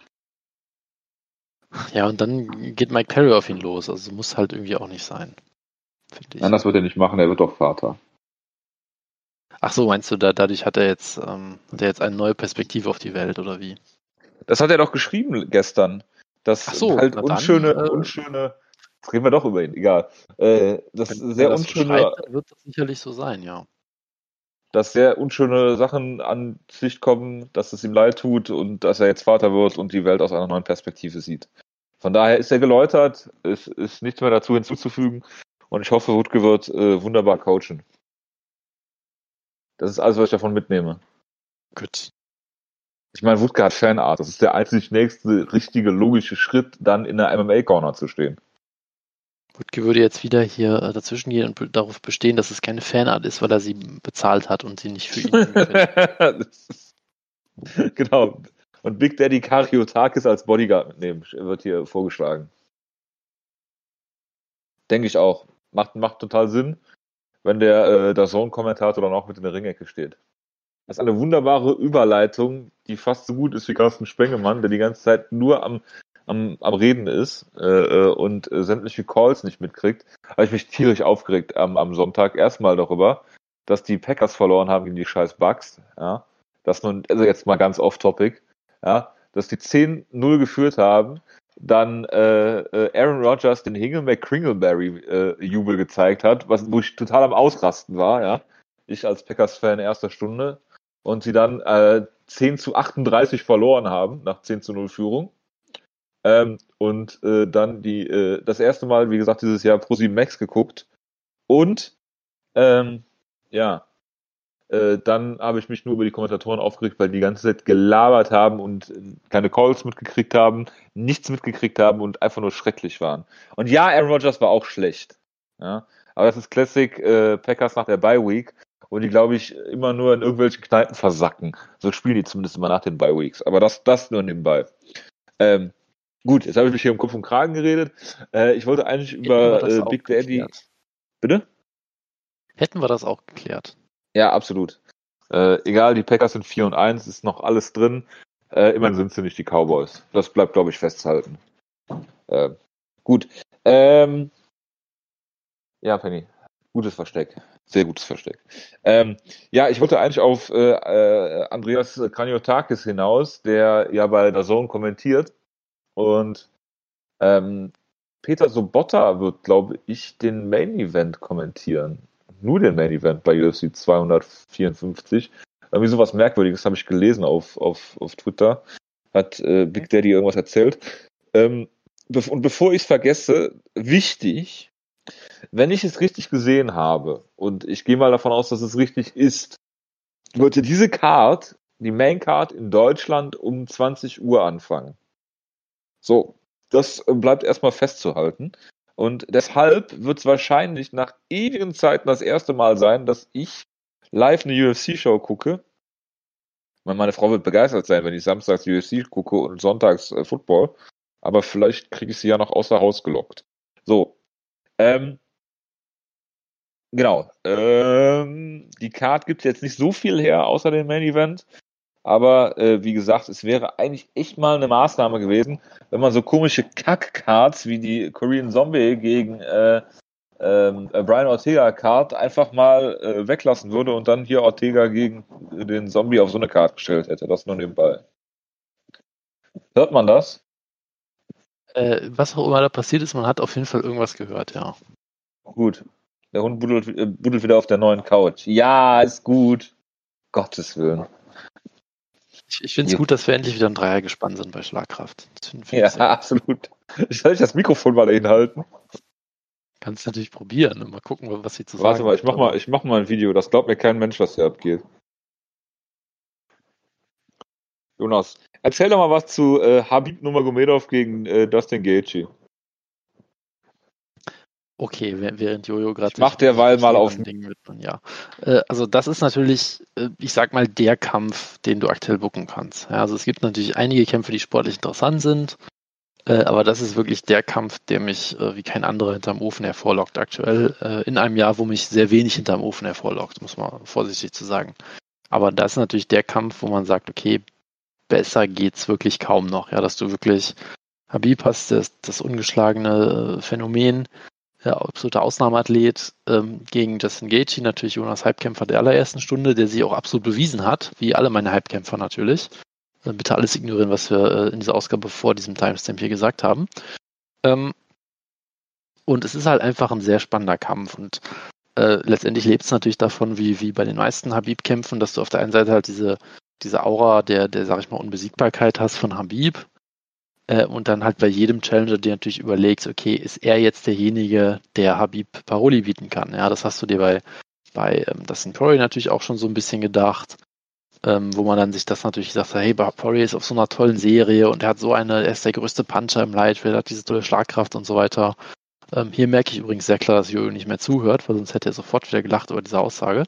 Ja, und dann geht Mike Perry auf ihn los. Also muss halt irgendwie auch nicht sein. Nein, das wird er nicht machen, er wird doch Vater. Ach so, meinst du, da, dadurch hat er jetzt, ähm, hat er jetzt eine neue Perspektive auf die Welt, oder wie? Das hat er doch geschrieben gestern. Das so, halt unschöne, dann, äh, unschöne. Jetzt reden wir doch über ihn, egal. Äh, das wenn, sehr unschöne. So wird das sicherlich so sein, ja. Dass sehr unschöne Sachen an Licht kommen, dass es ihm leid tut und dass er jetzt Vater wird und die Welt aus einer neuen Perspektive sieht. Von daher ist er geläutert, es ist nichts mehr dazu hinzuzufügen und ich hoffe, Wutke wird äh, wunderbar coachen. Das ist alles, was ich davon mitnehme. Gut. Ich meine, Wutke hat Fanart. Das ist der einzig nächste richtige logische Schritt, dann in der MMA-Corner zu stehen. Wutke würde jetzt wieder hier äh, dazwischen gehen und darauf bestehen, dass es keine Fanart ist, weil er sie bezahlt hat und sie nicht für ihn. genau. Und Big Daddy Kariotakis als Bodyguard mitnehmen, wird hier vorgeschlagen. Denke ich auch. Macht, macht total Sinn, wenn der, äh, der Zone-Kommentator dann auch mit in der Ringecke steht. Das ist eine wunderbare Überleitung, die fast so gut ist wie Carsten Spengemann, der die ganze Zeit nur am, am, am Reden ist äh, äh und äh, sämtliche Calls nicht mitkriegt. Habe ich mich tierisch aufgeregt am, am Sonntag erstmal darüber, dass die Packers verloren haben gegen die scheiß Bucks. Ja, dass nun, also jetzt mal ganz off-topic, ja, dass die 10-0 geführt haben, dann äh, äh, Aaron Rodgers den Hingle McCringleberry äh, Jubel gezeigt hat, was wo ich total am Ausrasten war, ja. Ich als Packers-Fan erster Stunde und sie dann äh, 10 zu 38 verloren haben nach 10 zu 0 Führung. Ähm, und äh, dann die äh, das erste Mal, wie gesagt, dieses Jahr Pro Max geguckt und ähm, ja, äh, dann habe ich mich nur über die Kommentatoren aufgeregt, weil die ganze Zeit gelabert haben und keine Calls mitgekriegt haben, nichts mitgekriegt haben und einfach nur schrecklich waren. Und ja, Aaron Rodgers war auch schlecht. Ja, aber das ist Classic äh, Packers nach der Bye Week und die, glaube ich, immer nur in irgendwelchen Kneipen versacken. So spielen die zumindest immer nach den Bye Weeks. Aber das, das nur nebenbei. Ähm, gut, jetzt habe ich mich hier im Kopf und Kragen geredet. Äh, ich wollte eigentlich über äh, Big Daddy. Bitte? Hätten wir das auch geklärt. Ja, absolut. Äh, egal, die Packers sind 4 und 1, ist noch alles drin. Äh, immerhin sind sie nicht die Cowboys. Das bleibt, glaube ich, festzuhalten. Äh, gut. Ähm, ja, Penny. Gutes Versteck. Sehr gutes Versteck. Ähm, ja, ich wollte eigentlich auf äh, Andreas Kraniotakis hinaus, der ja bei der Zone kommentiert. Und ähm, Peter Sobotta wird, glaube ich, den Main Event kommentieren nur den Main Event bei UFC 254. Irgendwie sowas Merkwürdiges habe ich gelesen auf, auf, auf Twitter. Hat äh, Big Daddy irgendwas erzählt. Ähm, be und bevor ich es vergesse, wichtig, wenn ich es richtig gesehen habe, und ich gehe mal davon aus, dass es richtig ist, wollte diese Card, die Main Card in Deutschland um 20 Uhr anfangen. So, das äh, bleibt erstmal festzuhalten. Und deshalb wird es wahrscheinlich nach ewigen Zeiten das erste Mal sein, dass ich live eine UFC-Show gucke. Meine Frau wird begeistert sein, wenn ich samstags UFC gucke und sonntags äh, Football. Aber vielleicht kriege ich sie ja noch außer Haus gelockt. So. Ähm, genau. Ähm, die Card gibt jetzt nicht so viel her, außer dem Main Event. Aber äh, wie gesagt, es wäre eigentlich echt mal eine Maßnahme gewesen, wenn man so komische Kack-Cards wie die Korean Zombie gegen äh, ähm, äh, Brian Ortega Card einfach mal äh, weglassen würde und dann hier Ortega gegen den Zombie auf so eine Card gestellt hätte. Das nur nebenbei. Hört man das? Äh, was auch immer da passiert ist, man hat auf jeden Fall irgendwas gehört, ja. Gut. Der Hund buddelt, äh, buddelt wieder auf der neuen Couch. Ja, ist gut. Gottes Willen. Ich, ich finde es gut, dass wir endlich wieder ein Dreier gespannt sind bei Schlagkraft. Ja, absolut. Soll ich das Mikrofon mal hinhalten? Kannst natürlich probieren und mal gucken, was sie zu Warte sagen Warte mal, ich mach mal, ich mach mal ein Video. Das glaubt mir kein Mensch, was hier abgeht. Jonas, erzähl doch mal was zu äh, Habib Nurmagomedov gegen äh, Dustin Gaethje. Okay, während Jojo gerade. Macht derweil mal auf. Ding mit, ja. Äh, also, das ist natürlich, äh, ich sag mal, der Kampf, den du aktuell bucken kannst. Ja, also, es gibt natürlich einige Kämpfe, die sportlich interessant sind. Äh, aber das ist wirklich der Kampf, der mich wie kein anderer hinterm Ofen hervorlockt aktuell. In einem Jahr, wo mich sehr wenig hinterm Ofen hervorlockt, muss man vorsichtig zu sagen. Aber das ist natürlich der Kampf, wo man sagt, okay, besser geht's wirklich kaum noch. Ja, dass du wirklich Habib hast, das, das ungeschlagene Phänomen, ja, absoluter Ausnahmeathlet ähm, gegen Justin Gaethje, natürlich Jonas Halbkämpfer der allerersten Stunde, der sich auch absolut bewiesen hat, wie alle meine Halbkämpfer natürlich. Äh, bitte alles ignorieren, was wir äh, in dieser Ausgabe vor diesem Timestamp hier gesagt haben. Ähm, und es ist halt einfach ein sehr spannender Kampf und äh, letztendlich lebt es natürlich davon, wie, wie bei den meisten Habib-Kämpfen, dass du auf der einen Seite halt diese, diese Aura der, der, sag ich mal, Unbesiegbarkeit hast von Habib, äh, und dann halt bei jedem Challenger dir natürlich überlegst, okay, ist er jetzt derjenige, der Habib Paroli bieten kann? Ja, das hast du dir bei, bei ähm, Dustin Poirier natürlich auch schon so ein bisschen gedacht, ähm, wo man dann sich das natürlich sagt, hey, Poirier ist auf so einer tollen Serie und er hat so eine, er ist der größte Puncher im Lightweight, hat diese tolle Schlagkraft und so weiter. Ähm, hier merke ich übrigens sehr klar, dass Jojo nicht mehr zuhört, weil sonst hätte er sofort wieder gelacht über diese Aussage.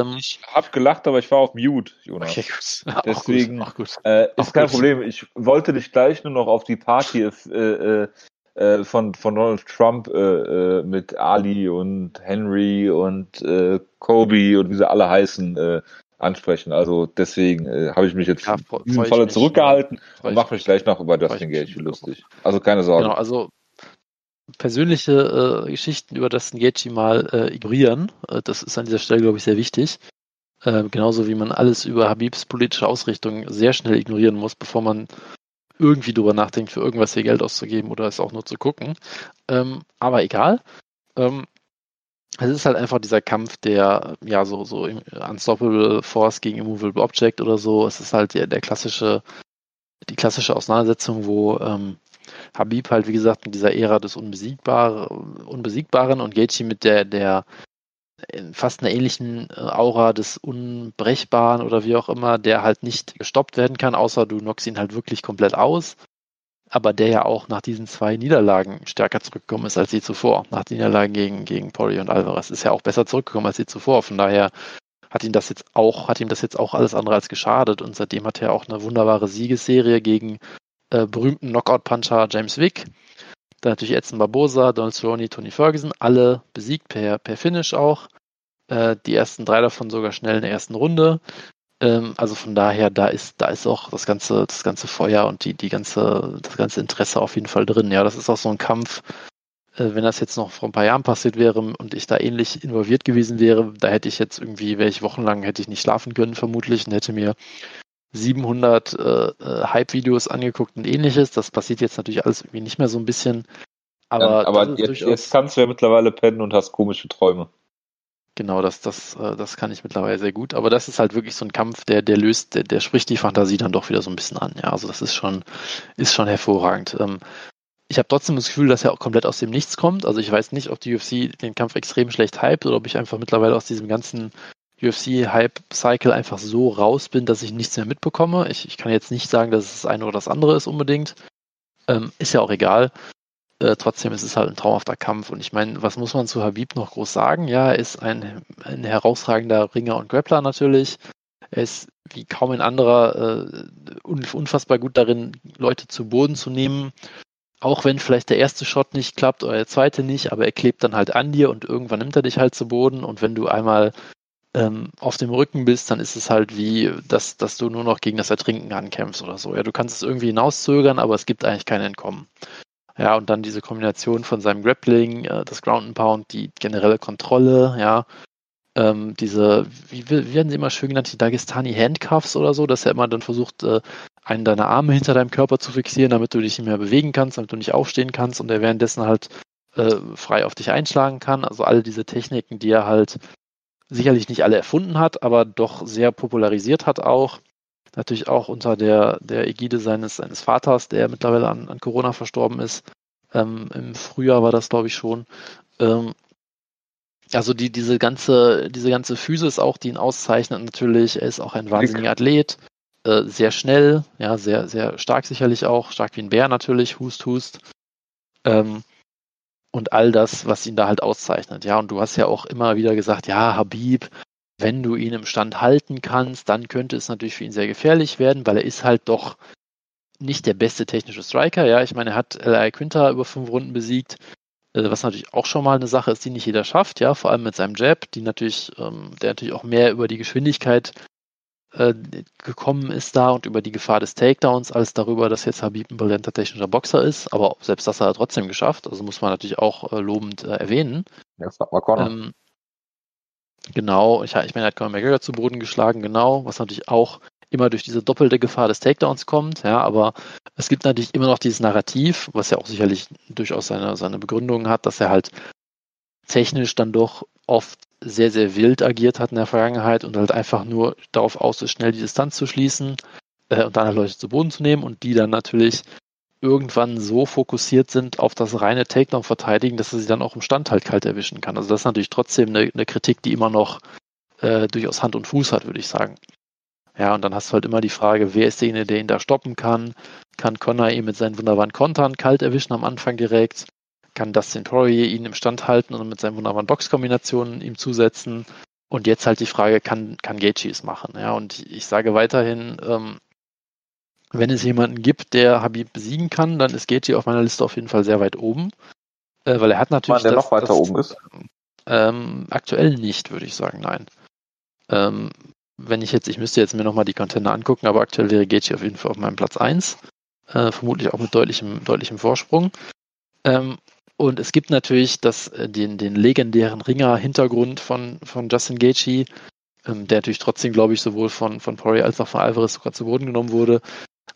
Ähm, ich habe gelacht, aber ich war auf Mute, Jonas. Okay, gut. Deswegen auch gut. Auch gut. Äh, ist auch kein gut. Problem. Ich wollte dich gleich nur noch auf die Party äh, äh, äh, von, von Donald Trump äh, äh, mit Ali und Henry und Kobe und wie sie alle heißen ansprechen. Also deswegen habe ich mich jetzt Ja, in diesem Falle zurückgehalten und mache mich gleich noch über Dustin drauf. lustig. Also keine Sorge. Genau, also persönliche äh, Geschichten über Dustin Gaethje mal äh, ignorieren. Äh, das ist an dieser Stelle, glaube ich, sehr wichtig. Äh, genauso wie man alles über Habibs politische Ausrichtung sehr schnell ignorieren muss, bevor man irgendwie drüber nachdenkt, für irgendwas hier Geld auszugeben oder es auch nur zu gucken. Ähm, aber egal. Ähm, es ist halt einfach dieser Kampf der, ja, so, so Unstoppable Force gegen Immovable Object oder so. Es ist halt der, der klassische, die klassische Auseinandersetzung, wo ähm, Habib halt, wie gesagt, mit dieser Ära des Unbesiegbar, Unbesiegbaren und Gaethje mit der, der äh, fast einer ähnlichen äh, Aura des Unbrechbaren oder wie auch immer, der halt nicht gestoppt werden kann, außer du knockst ihn halt wirklich komplett aus. Aber der ja auch nach diesen zwei Niederlagen stärker zurückgekommen ist als je zuvor. Nach den Niederlagen gegen, gegen Poirier und Alvarez ist ja auch besser zurückgekommen als je zuvor. Von daher hat ihm das jetzt auch, hat ihm das jetzt auch alles andere als geschadet und seitdem hat er auch eine wunderbare Siegesserie gegen äh, berühmten Knockout-Puncher James Wick. Dann natürlich Edson Barbosa, Donald Cerrone, Tony Ferguson, alle besiegt per, per Finish auch. Äh, die ersten drei davon sogar schnell in der ersten Runde. Ähm, also von daher, da ist, da ist auch das ganze, das ganze Feuer und die, die ganze, das ganze Interesse auf jeden Fall drin. Ja, das ist auch so ein Kampf. Äh, wenn das jetzt noch vor ein paar Jahren passiert wäre und ich da ähnlich involviert gewesen wäre, da hätte ich jetzt irgendwie, wäre ich wochenlang, hätte ich nicht schlafen können vermutlich und hätte mir 700 äh, äh, Hype-Videos angeguckt und ähnliches. Das passiert jetzt natürlich alles irgendwie nicht mehr so ein bisschen. Aber, Ähm, aber jetzt, jetzt kannst du ja mittlerweile pennen und hast komische Träume. genau, das, das, äh, das kann ich mittlerweile sehr gut. Aber das ist halt wirklich so ein Kampf, der, der löst, der, der spricht die Fantasie dann doch wieder so ein bisschen an. Ja, also das ist schon, ist schon hervorragend. Ähm, ich habe trotzdem das Gefühl, dass er auch komplett aus dem Nichts kommt. Also ich weiß nicht, ob die UFC den Kampf extrem schlecht hypt oder ob ich einfach mittlerweile aus diesem ganzen UFC-Hype-Cycle einfach so raus bin, dass ich nichts mehr mitbekomme. Ich, ich kann jetzt nicht sagen, dass es das eine oder das andere ist unbedingt. Ähm, ist ja auch egal. Äh, trotzdem ist es halt ein traumhafter Kampf. Und ich meine, was muss man zu Habib noch groß sagen? Ja, er ist ein, ein herausragender Ringer und Grappler natürlich. Er ist wie kaum ein anderer äh, un unfassbar gut darin, Leute zu Boden zu nehmen. Auch wenn vielleicht der erste Shot nicht klappt oder der zweite nicht, aber er klebt dann halt an dir und irgendwann nimmt er dich halt zu Boden. Und wenn du einmal ähm, auf dem Rücken bist, dann ist es halt wie, dass, dass du nur noch gegen das Ertrinken ankämpfst oder so. Ja, du kannst es irgendwie hinauszögern, aber es gibt eigentlich kein Entkommen. Ja, und dann diese Kombination von seinem Grappling, äh, das Ground and Pound, die generelle Kontrolle, ja, ähm, diese, wie, wie werden sie immer schön genannt, die Dagestani Handcuffs oder so, dass er immer dann versucht, äh, einen deiner Arme hinter deinem Körper zu fixieren, damit du dich nicht mehr bewegen kannst, damit du nicht aufstehen kannst und er währenddessen halt äh, frei auf dich einschlagen kann. Also all diese Techniken, die er halt sicherlich nicht alle erfunden hat, aber doch sehr popularisiert hat auch. Natürlich auch unter der, der Ägide seines, seines Vaters, der mittlerweile an, an Corona verstorben ist. Ähm, Im Frühjahr war das, glaube ich, schon. Ähm, also die, diese ganze, diese ganze Physis auch, die ihn auszeichnet natürlich. Er ist auch ein wahnsinniger Athlet, äh, sehr schnell, ja, sehr, sehr stark sicherlich auch, stark wie ein Bär natürlich, hust, hust. Ähm, und all das, was ihn da halt auszeichnet. Ja, und du hast ja auch immer wieder gesagt, ja, Habib, wenn du ihn im Stand halten kannst, dann könnte es natürlich für ihn sehr gefährlich werden, weil er ist halt doch nicht der beste technische Striker. Ja, ich meine, er hat L.I. Quinter über fünf Runden besiegt, äh, was natürlich auch schon mal eine Sache ist, die nicht jeder schafft. Ja, vor allem mit seinem Jab, die natürlich, ähm, der natürlich auch mehr über die Geschwindigkeit äh, gekommen ist da und über die Gefahr des Takedowns, als darüber, dass jetzt Habib ein brillanter technischer Boxer ist. Aber selbst das hat er trotzdem geschafft. Also muss man natürlich auch äh, lobend äh, erwähnen. Ja, mal Conor. Ähm, genau, ich, ich meine, er hat Conor McGregor zu Boden geschlagen, genau, was natürlich auch immer durch diese doppelte Gefahr des Takedowns kommt, ja, aber es gibt natürlich immer noch dieses Narrativ, was ja auch sicherlich durchaus seine, seine Begründungen hat, dass er halt technisch dann doch oft sehr, sehr wild agiert hat in der Vergangenheit und halt einfach nur darauf aus ist, schnell die Distanz zu schließen äh, und dann halt Leute zu Boden zu nehmen und die dann natürlich irgendwann so fokussiert sind auf das reine Takedown verteidigen, dass er sie dann auch im Stand halt kalt erwischen kann. Also das ist natürlich trotzdem eine, eine Kritik, die immer noch äh, durchaus Hand und Fuß hat, würde ich sagen. Ja, und dann hast du halt immer die Frage, wer ist derjenige, der ihn da stoppen kann? Kann Connor ihn mit seinen wunderbaren Kontern kalt erwischen am Anfang direkt? Kann Dustin Poirier ihn im Stand halten und mit seinen wunderbaren Boxkombinationen ihm zusetzen? Und jetzt halt die Frage, kann, kann Gaethje es machen? Ja, und ich sage weiterhin, ähm, wenn es jemanden gibt, der Habib besiegen kann, dann ist Gaethje auf meiner Liste auf jeden Fall sehr weit oben. Äh, weil er hat natürlich. der das, noch weiter das, oben ist. Ähm, aktuell nicht, würde ich sagen, nein. Ähm, wenn ich jetzt, ich müsste jetzt mir nochmal die Contender angucken, aber aktuell wäre Gaethje auf jeden Fall auf meinem Platz 1. Äh, vermutlich auch mit deutlichem, deutlichem Vorsprung. Ähm, und es gibt natürlich das, äh, den, den legendären Ringer-Hintergrund von, von Justin Gaethje, ähm, der natürlich trotzdem, glaube ich, sowohl von, von Poirier als auch von Alvarez sogar zu Boden genommen wurde.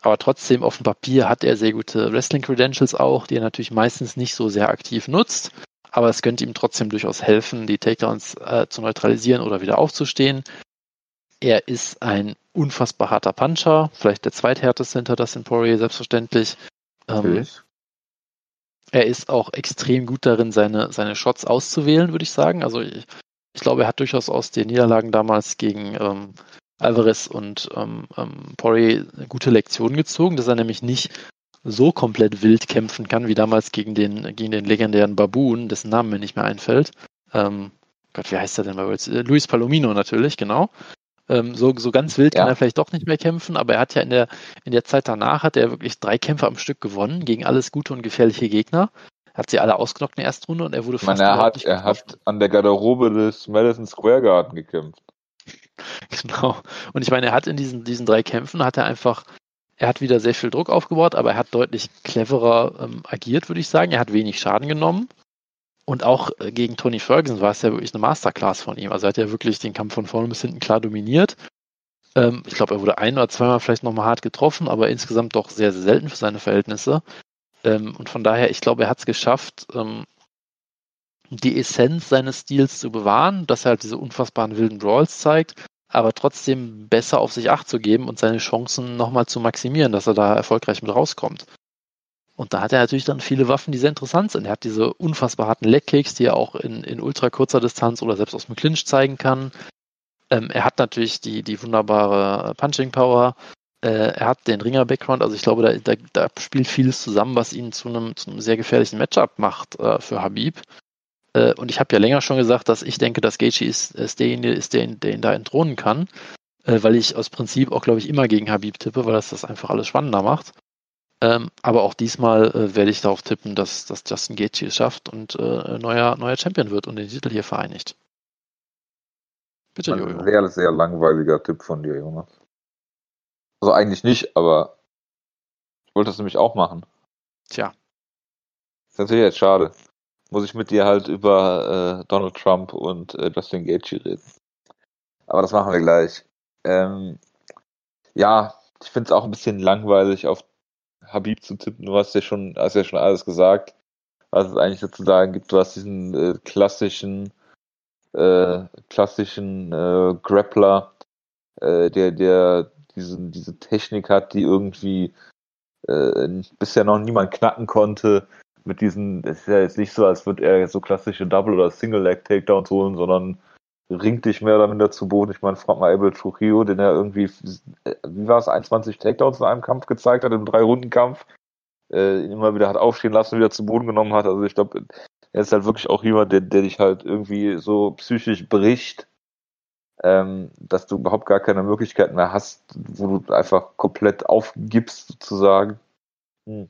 Aber trotzdem auf dem Papier hat er sehr gute Wrestling-Credentials auch, die er natürlich meistens nicht so sehr aktiv nutzt. Aber es könnte ihm trotzdem durchaus helfen, die Takedowns äh, zu neutralisieren oder wieder aufzustehen. Er ist ein unfassbar harter Puncher, vielleicht der zweithärteste hinter Dustin Poirier, selbstverständlich. Ähm, er ist auch extrem gut darin, seine, seine Shots auszuwählen, würde ich sagen. Also ich, ich glaube, er hat durchaus aus den Niederlagen damals gegen ähm, Alvarez und ähm, ähm, Poirier gute Lektionen gezogen, dass er nämlich nicht so komplett wild kämpfen kann, wie damals gegen den, gegen den legendären Baboon, dessen Namen mir nicht mehr einfällt. Ähm, Gott, wie heißt er denn bei uns? Luis Palomino natürlich, genau. Ähm, so, so ganz wild ja. kann er vielleicht doch nicht mehr kämpfen, aber er hat ja in der, in der Zeit danach hat er wirklich drei Kämpfe am Stück gewonnen gegen alles gute und gefährliche Gegner. Hat sie alle ausgenockt in der ersten Runde und er wurde fast. Meine, er hat, er hat an der Garderobe des Madison Square Garden gekämpft. genau. Und ich meine, er hat in diesen, diesen drei Kämpfen hat er einfach, er hat wieder sehr viel Druck aufgebaut, aber er hat deutlich cleverer ähm, agiert, würde ich sagen. Er hat wenig Schaden genommen. Und auch äh, gegen Tony Ferguson war es ja wirklich eine Masterclass von ihm. Also er hat ja wirklich den Kampf von vorne bis hinten klar dominiert. Ähm, ich glaube, er wurde ein oder zweimal vielleicht nochmal hart getroffen, aber insgesamt doch sehr, sehr selten für seine Verhältnisse. Ähm, und von daher, ich glaube, er hat es geschafft, ähm, die Essenz seines Stils zu bewahren, dass er halt diese unfassbaren wilden Brawls zeigt, aber trotzdem besser auf sich acht zu geben und seine Chancen nochmal zu maximieren, dass er da erfolgreich mit rauskommt. Und da hat er natürlich dann viele Waffen, die sehr interessant sind. Er hat diese unfassbar harten Legkicks, die er auch in, in ultra kurzer Distanz oder selbst aus dem Clinch zeigen kann. Ähm, er hat natürlich die, die wunderbare Punching Power. Äh, er hat den Ringer-Background. Also ich glaube, da, da, da, spielt vieles zusammen, was ihn zu einem, zu einem sehr gefährlichen Matchup macht äh, für Habib. Äh, und ich habe ja länger schon gesagt, dass ich denke, dass Gaethje ist, ist derjenige, ist, der, der ihn da entthronen kann. Äh, weil ich aus Prinzip auch, glaube ich, immer gegen Habib tippe, weil das das einfach alles spannender macht. Ähm, aber auch diesmal äh, werde ich darauf tippen, dass, dass Justin Gaethje es schafft und äh, neuer, neuer Champion wird und den Titel hier vereinigt. Bitte, Ein Jojo. Sehr, sehr langweiliger Tipp von dir, Jonas. Also eigentlich nicht, aber ich wollte das nämlich auch machen. Tja. Ist natürlich jetzt schade. Muss ich mit dir halt über äh, Donald Trump und äh, Justin Gaethje reden. Aber das machen wir gleich. Ähm, ja, ich finde es auch ein bisschen langweilig, auf Habib zu tippen. Du hast ja schon, hast ja schon alles gesagt, was es eigentlich sozusagen gibt. Du hast diesen äh, klassischen, äh, klassischen äh, Grappler, äh, der, der diese, diese Technik hat, die irgendwie äh, bisher noch niemand knacken konnte. Mit diesen, es ist ja jetzt nicht so, als würde er so klassische Double- oder Single-Leg-Takedowns holen, sondern ringt dich mehr oder minder zu Boden. Ich meine, frag mal Abel Trujillo, den er irgendwie, wie war es, 21 Takedowns in einem Kampf gezeigt hat, im Drei-Runden-Kampf, äh, immer wieder hat aufstehen lassen, wieder zu Boden genommen hat. Also ich glaube, er ist halt wirklich auch jemand, der, der dich halt irgendwie so psychisch bricht, ähm, dass du überhaupt gar keine Möglichkeiten mehr hast, wo du einfach komplett aufgibst, sozusagen. Hm.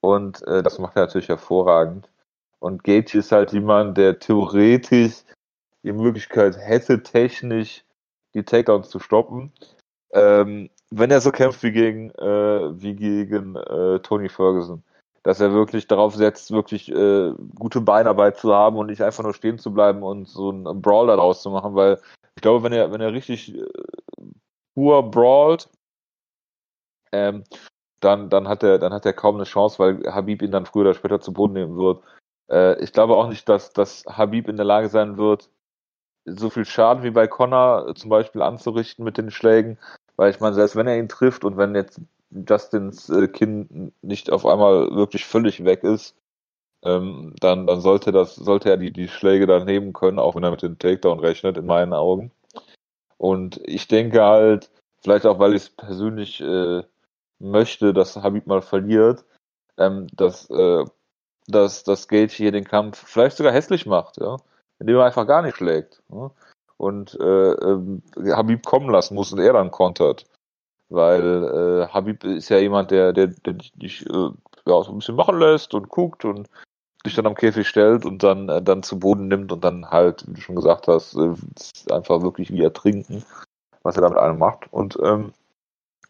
Und äh, das macht er natürlich hervorragend. Und Gage ist halt jemand, der theoretisch die Möglichkeit hätte, technisch die Takedowns zu stoppen. Ähm, wenn er so kämpft wie gegen, äh, wie gegen äh, Tony Ferguson, dass er wirklich darauf setzt, wirklich äh, gute Beinarbeit zu haben und nicht einfach nur stehen zu bleiben und so einen Brawl daraus zu machen, weil ich glaube, wenn er, wenn er richtig äh, pur brawlt, ähm, dann, dann hat er, dann hat er kaum eine Chance, weil Habib ihn dann früher oder später zu Boden nehmen wird. Äh, ich glaube auch nicht, dass, dass Habib in der Lage sein wird, so viel Schaden wie bei Connor äh, zum Beispiel anzurichten mit den Schlägen, weil ich meine, selbst wenn er ihn trifft und wenn jetzt Justins äh, Kinn nicht auf einmal wirklich völlig weg ist, ähm, dann, dann sollte das, sollte er die, die Schläge dann nehmen können, auch wenn er mit dem Takedown rechnet, in meinen Augen. Und ich denke halt, vielleicht auch, weil ich es persönlich äh, möchte, dass Habib mal verliert, ähm, dass, äh, dass das Gage hier den Kampf vielleicht sogar hässlich macht, ja indem er einfach gar nicht schlägt. Ne? Und äh, äh, Habib kommen lassen muss und er dann kontert. Weil äh, Habib ist ja jemand, der, der, der dich äh, ja, so ein bisschen machen lässt und guckt und dich dann am Käfig stellt und dann, äh, dann zu Boden nimmt und dann halt, wie du schon gesagt hast, äh, einfach wirklich wie ertrinken. was er damit einem macht. Und ähm,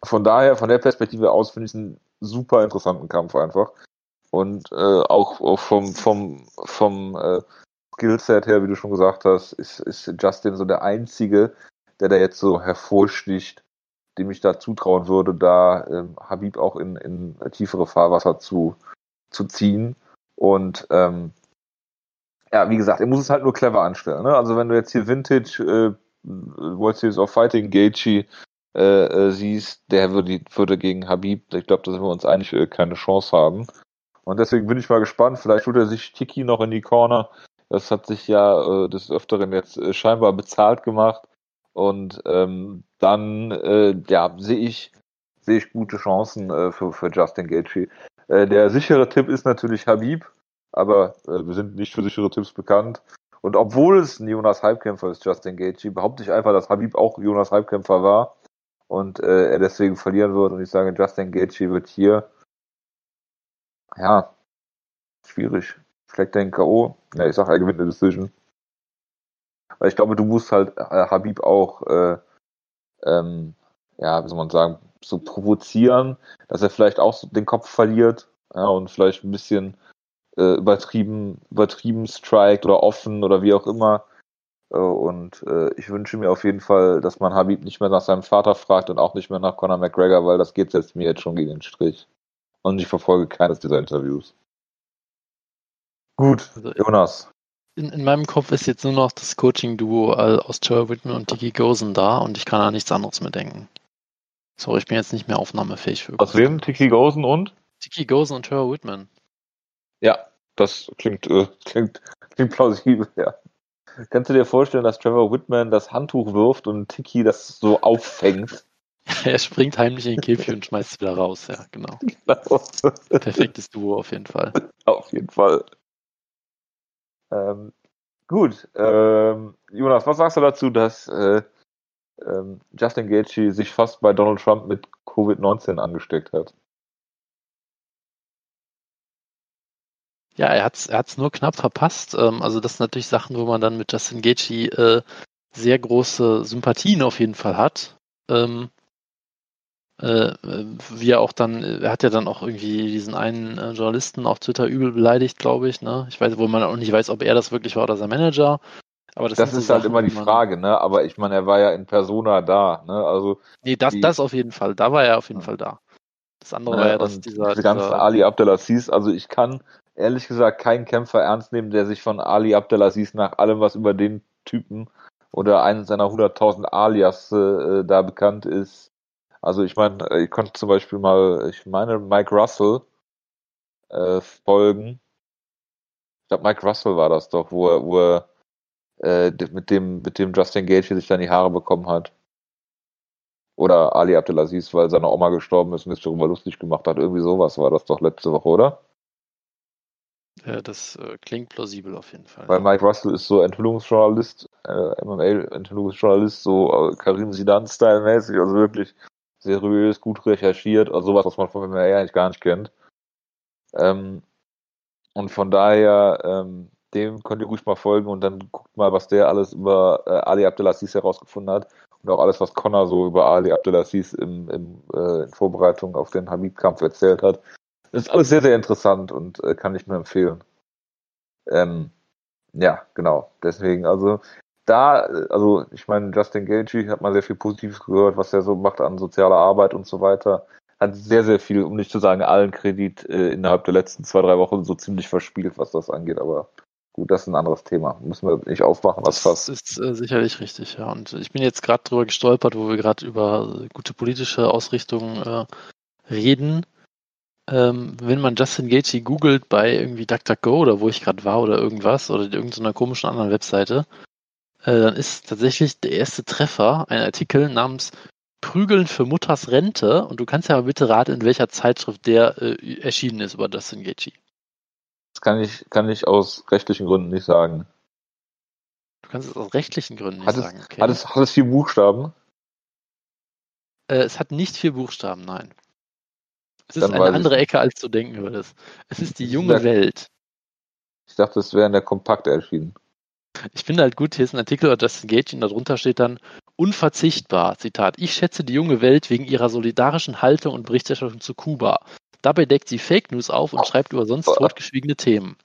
von daher, von der Perspektive aus, finde ich einen super interessanten Kampf einfach. Und äh, auch, auch vom, vom, vom äh, Skillset her, wie du schon gesagt hast, ist, ist Justin so der Einzige, der da jetzt so hervorsticht, dem ich da zutrauen würde, da ähm, Habib auch in, in tiefere Fahrwasser zu, zu ziehen. Und ähm, ja, wie gesagt, er muss es halt nur clever anstellen. Ne? Also wenn du jetzt hier Vintage äh, World Series of Fighting Gaethje äh, äh, siehst, der würde, würde gegen Habib, ich glaube, da sind wir uns eigentlich äh, keine Chance haben. Und deswegen bin ich mal gespannt. Vielleicht tut er sich Tiki noch in die Corner. Das hat sich ja äh, des Öfteren jetzt äh, scheinbar bezahlt gemacht. Und ähm, dann äh, ja, sehe ich, sehe ich gute Chancen äh, für, für Justin Gaethje. Äh, der sichere Tipp ist natürlich Habib, aber äh, wir sind nicht für sichere Tipps bekannt. Und obwohl es ein Jonas Halbkämpfer ist, Justin Gaethje, behaupte ich einfach, dass Habib auch Jonas Halbkämpfer war und äh, er deswegen verlieren wird. Und ich sage, Justin Gaethje wird hier, ja, schwierig. Schlägt den K.O. Ja, ich sage, er gewinnt eine Decision. Weil ich glaube, du musst halt äh, Habib auch, äh, ähm, ja, wie soll man sagen, so provozieren, dass er vielleicht auch so den Kopf verliert ja, und vielleicht ein bisschen äh, übertrieben, übertrieben strikt oder offen oder wie auch immer. Äh, und äh, ich wünsche mir auf jeden Fall, dass man Habib nicht mehr nach seinem Vater fragt und auch nicht mehr nach Conor McGregor, weil das geht jetzt mir jetzt schon gegen den Strich. Und ich verfolge keines dieser Interviews. Gut, also, Jonas. In, in, meinem Kopf ist jetzt nur noch das Coaching-Duo aus Joe Whitman und Dicky Gosen da und ich kann an nichts anderes mehr denken. Sorry, ich bin jetzt nicht mehr aufnahmefähig für. Aus wem? Tiki Gosen und? Tiki Gosen und Trevor Whitman. Ja, das klingt, äh, klingt, klingt plausibel, ja. Kannst du dir vorstellen, dass Trevor Whitman das Handtuch wirft und Tiki das so auffängt? er springt heimlich in den Käfig und schmeißt es wieder raus, ja, genau. genau. Perfektes Duo auf jeden Fall. Auf jeden Fall. Ähm, gut, ähm, Jonas, was sagst du dazu, dass äh, ähm, Justin Gaethje sich fast bei Donald Trump mit Covid-19 angesteckt hat? Ja, er hat es er hat's nur knapp verpasst. Ähm, also das sind natürlich Sachen, wo man dann mit Justin Gaethje äh, sehr große Sympathien auf jeden Fall hat. Ähm, äh, wie er auch dann, er hat ja dann auch irgendwie diesen einen äh, Journalisten auf Twitter übel beleidigt, glaube ich. Ne? Ich weiß, wo man auch nicht weiß, ob er das wirklich war oder sein Manager. Aber das, das ist so halt Sachen, immer die Frage, ne? Aber ich meine, er war ja in Persona da, ne? Also. Nee, das, die, das auf jeden Fall. Da war er auf jeden ja. Fall da. Das andere war ja, dass dieser. Diese ganze dieser, Ali Abdelaziz, also ich kann ehrlich gesagt keinen Kämpfer ernst nehmen, der sich von Ali Abdelaziz nach allem, was über den Typen oder einen seiner 100.000 Alias äh, da bekannt ist. Also ich meine, ich konnte zum Beispiel mal, ich meine, Mike Russell äh, folgen. Ich glaube, Mike Russell war das doch, wo er, wo er äh, mit dem mit dem Justin Gage sich dann die Haare bekommen hat. Oder Ali Abdelaziz, weil seine Oma gestorben ist und sich darüber lustig gemacht hat. Irgendwie sowas war das doch letzte Woche, oder? Ja, das äh, klingt plausibel auf jeden Fall. Weil Mike Russell ist so Enthüllungsjournalist, äh, MMA-Enthüllungsjournalist, so äh, Karim Sidan-Style-mäßig, also wirklich seriös, gut recherchiert, also sowas, was man von MMA eigentlich gar nicht kennt. Ähm, und von daher, ähm, dem könnt ihr ruhig mal folgen und dann guckt mal, was der alles über äh, Ali Abdelaziz herausgefunden hat und auch alles, was Connor so über Ali Abdelaziz im, im, äh, in Vorbereitung auf den Habib-Kampf erzählt hat. Das ist alles sehr, sehr interessant und äh, kann ich nur empfehlen. Ähm, ja, genau. Deswegen, also da, also ich meine, Justin Gaethje hat mal sehr viel Positives gehört, was er so macht an sozialer Arbeit und so weiter. Hat sehr, sehr viel, um nicht zu sagen allen Kredit äh, innerhalb der letzten zwei, drei Wochen so ziemlich verspielt, was das angeht. Aber gut, das ist ein anderes Thema. Müssen wir nicht aufmachen, was fast. Das ist äh, sicherlich richtig, ja. Und ich bin jetzt gerade drüber gestolpert, wo wir gerade über gute politische Ausrichtungen äh, reden. Ähm, wenn man Justin Gaethje googelt bei irgendwie DuckDuckGo oder wo ich gerade war oder irgendwas oder irgendeiner komischen anderen Webseite, äh, dann ist tatsächlich der erste Treffer ein Artikel namens Prügeln für Mutters Rente. Und du kannst ja mal bitte raten, in welcher Zeitschrift der äh, erschienen ist über Dustin Gaethje. Das kann ich, kann ich aus rechtlichen Gründen nicht sagen. Du kannst es aus rechtlichen Gründen nicht hat sagen. Es, okay. hat, es, hat es vier Buchstaben? Äh, es hat nicht vier Buchstaben, nein. Es ist eine andere Ecke, als du denken würdest. Es ist die junge ich Welt. Ich dachte, es wäre in der Kompakt erschienen. Ich finde halt gut, hier ist ein Artikel über Justin Gage und darunter steht dann Unverzichtbar, Zitat, ich schätze die junge Welt wegen ihrer solidarischen Haltung und Berichterstattung zu Kuba. Dabei deckt sie Fake News auf und schreibt über sonst totgeschwiegene Themen.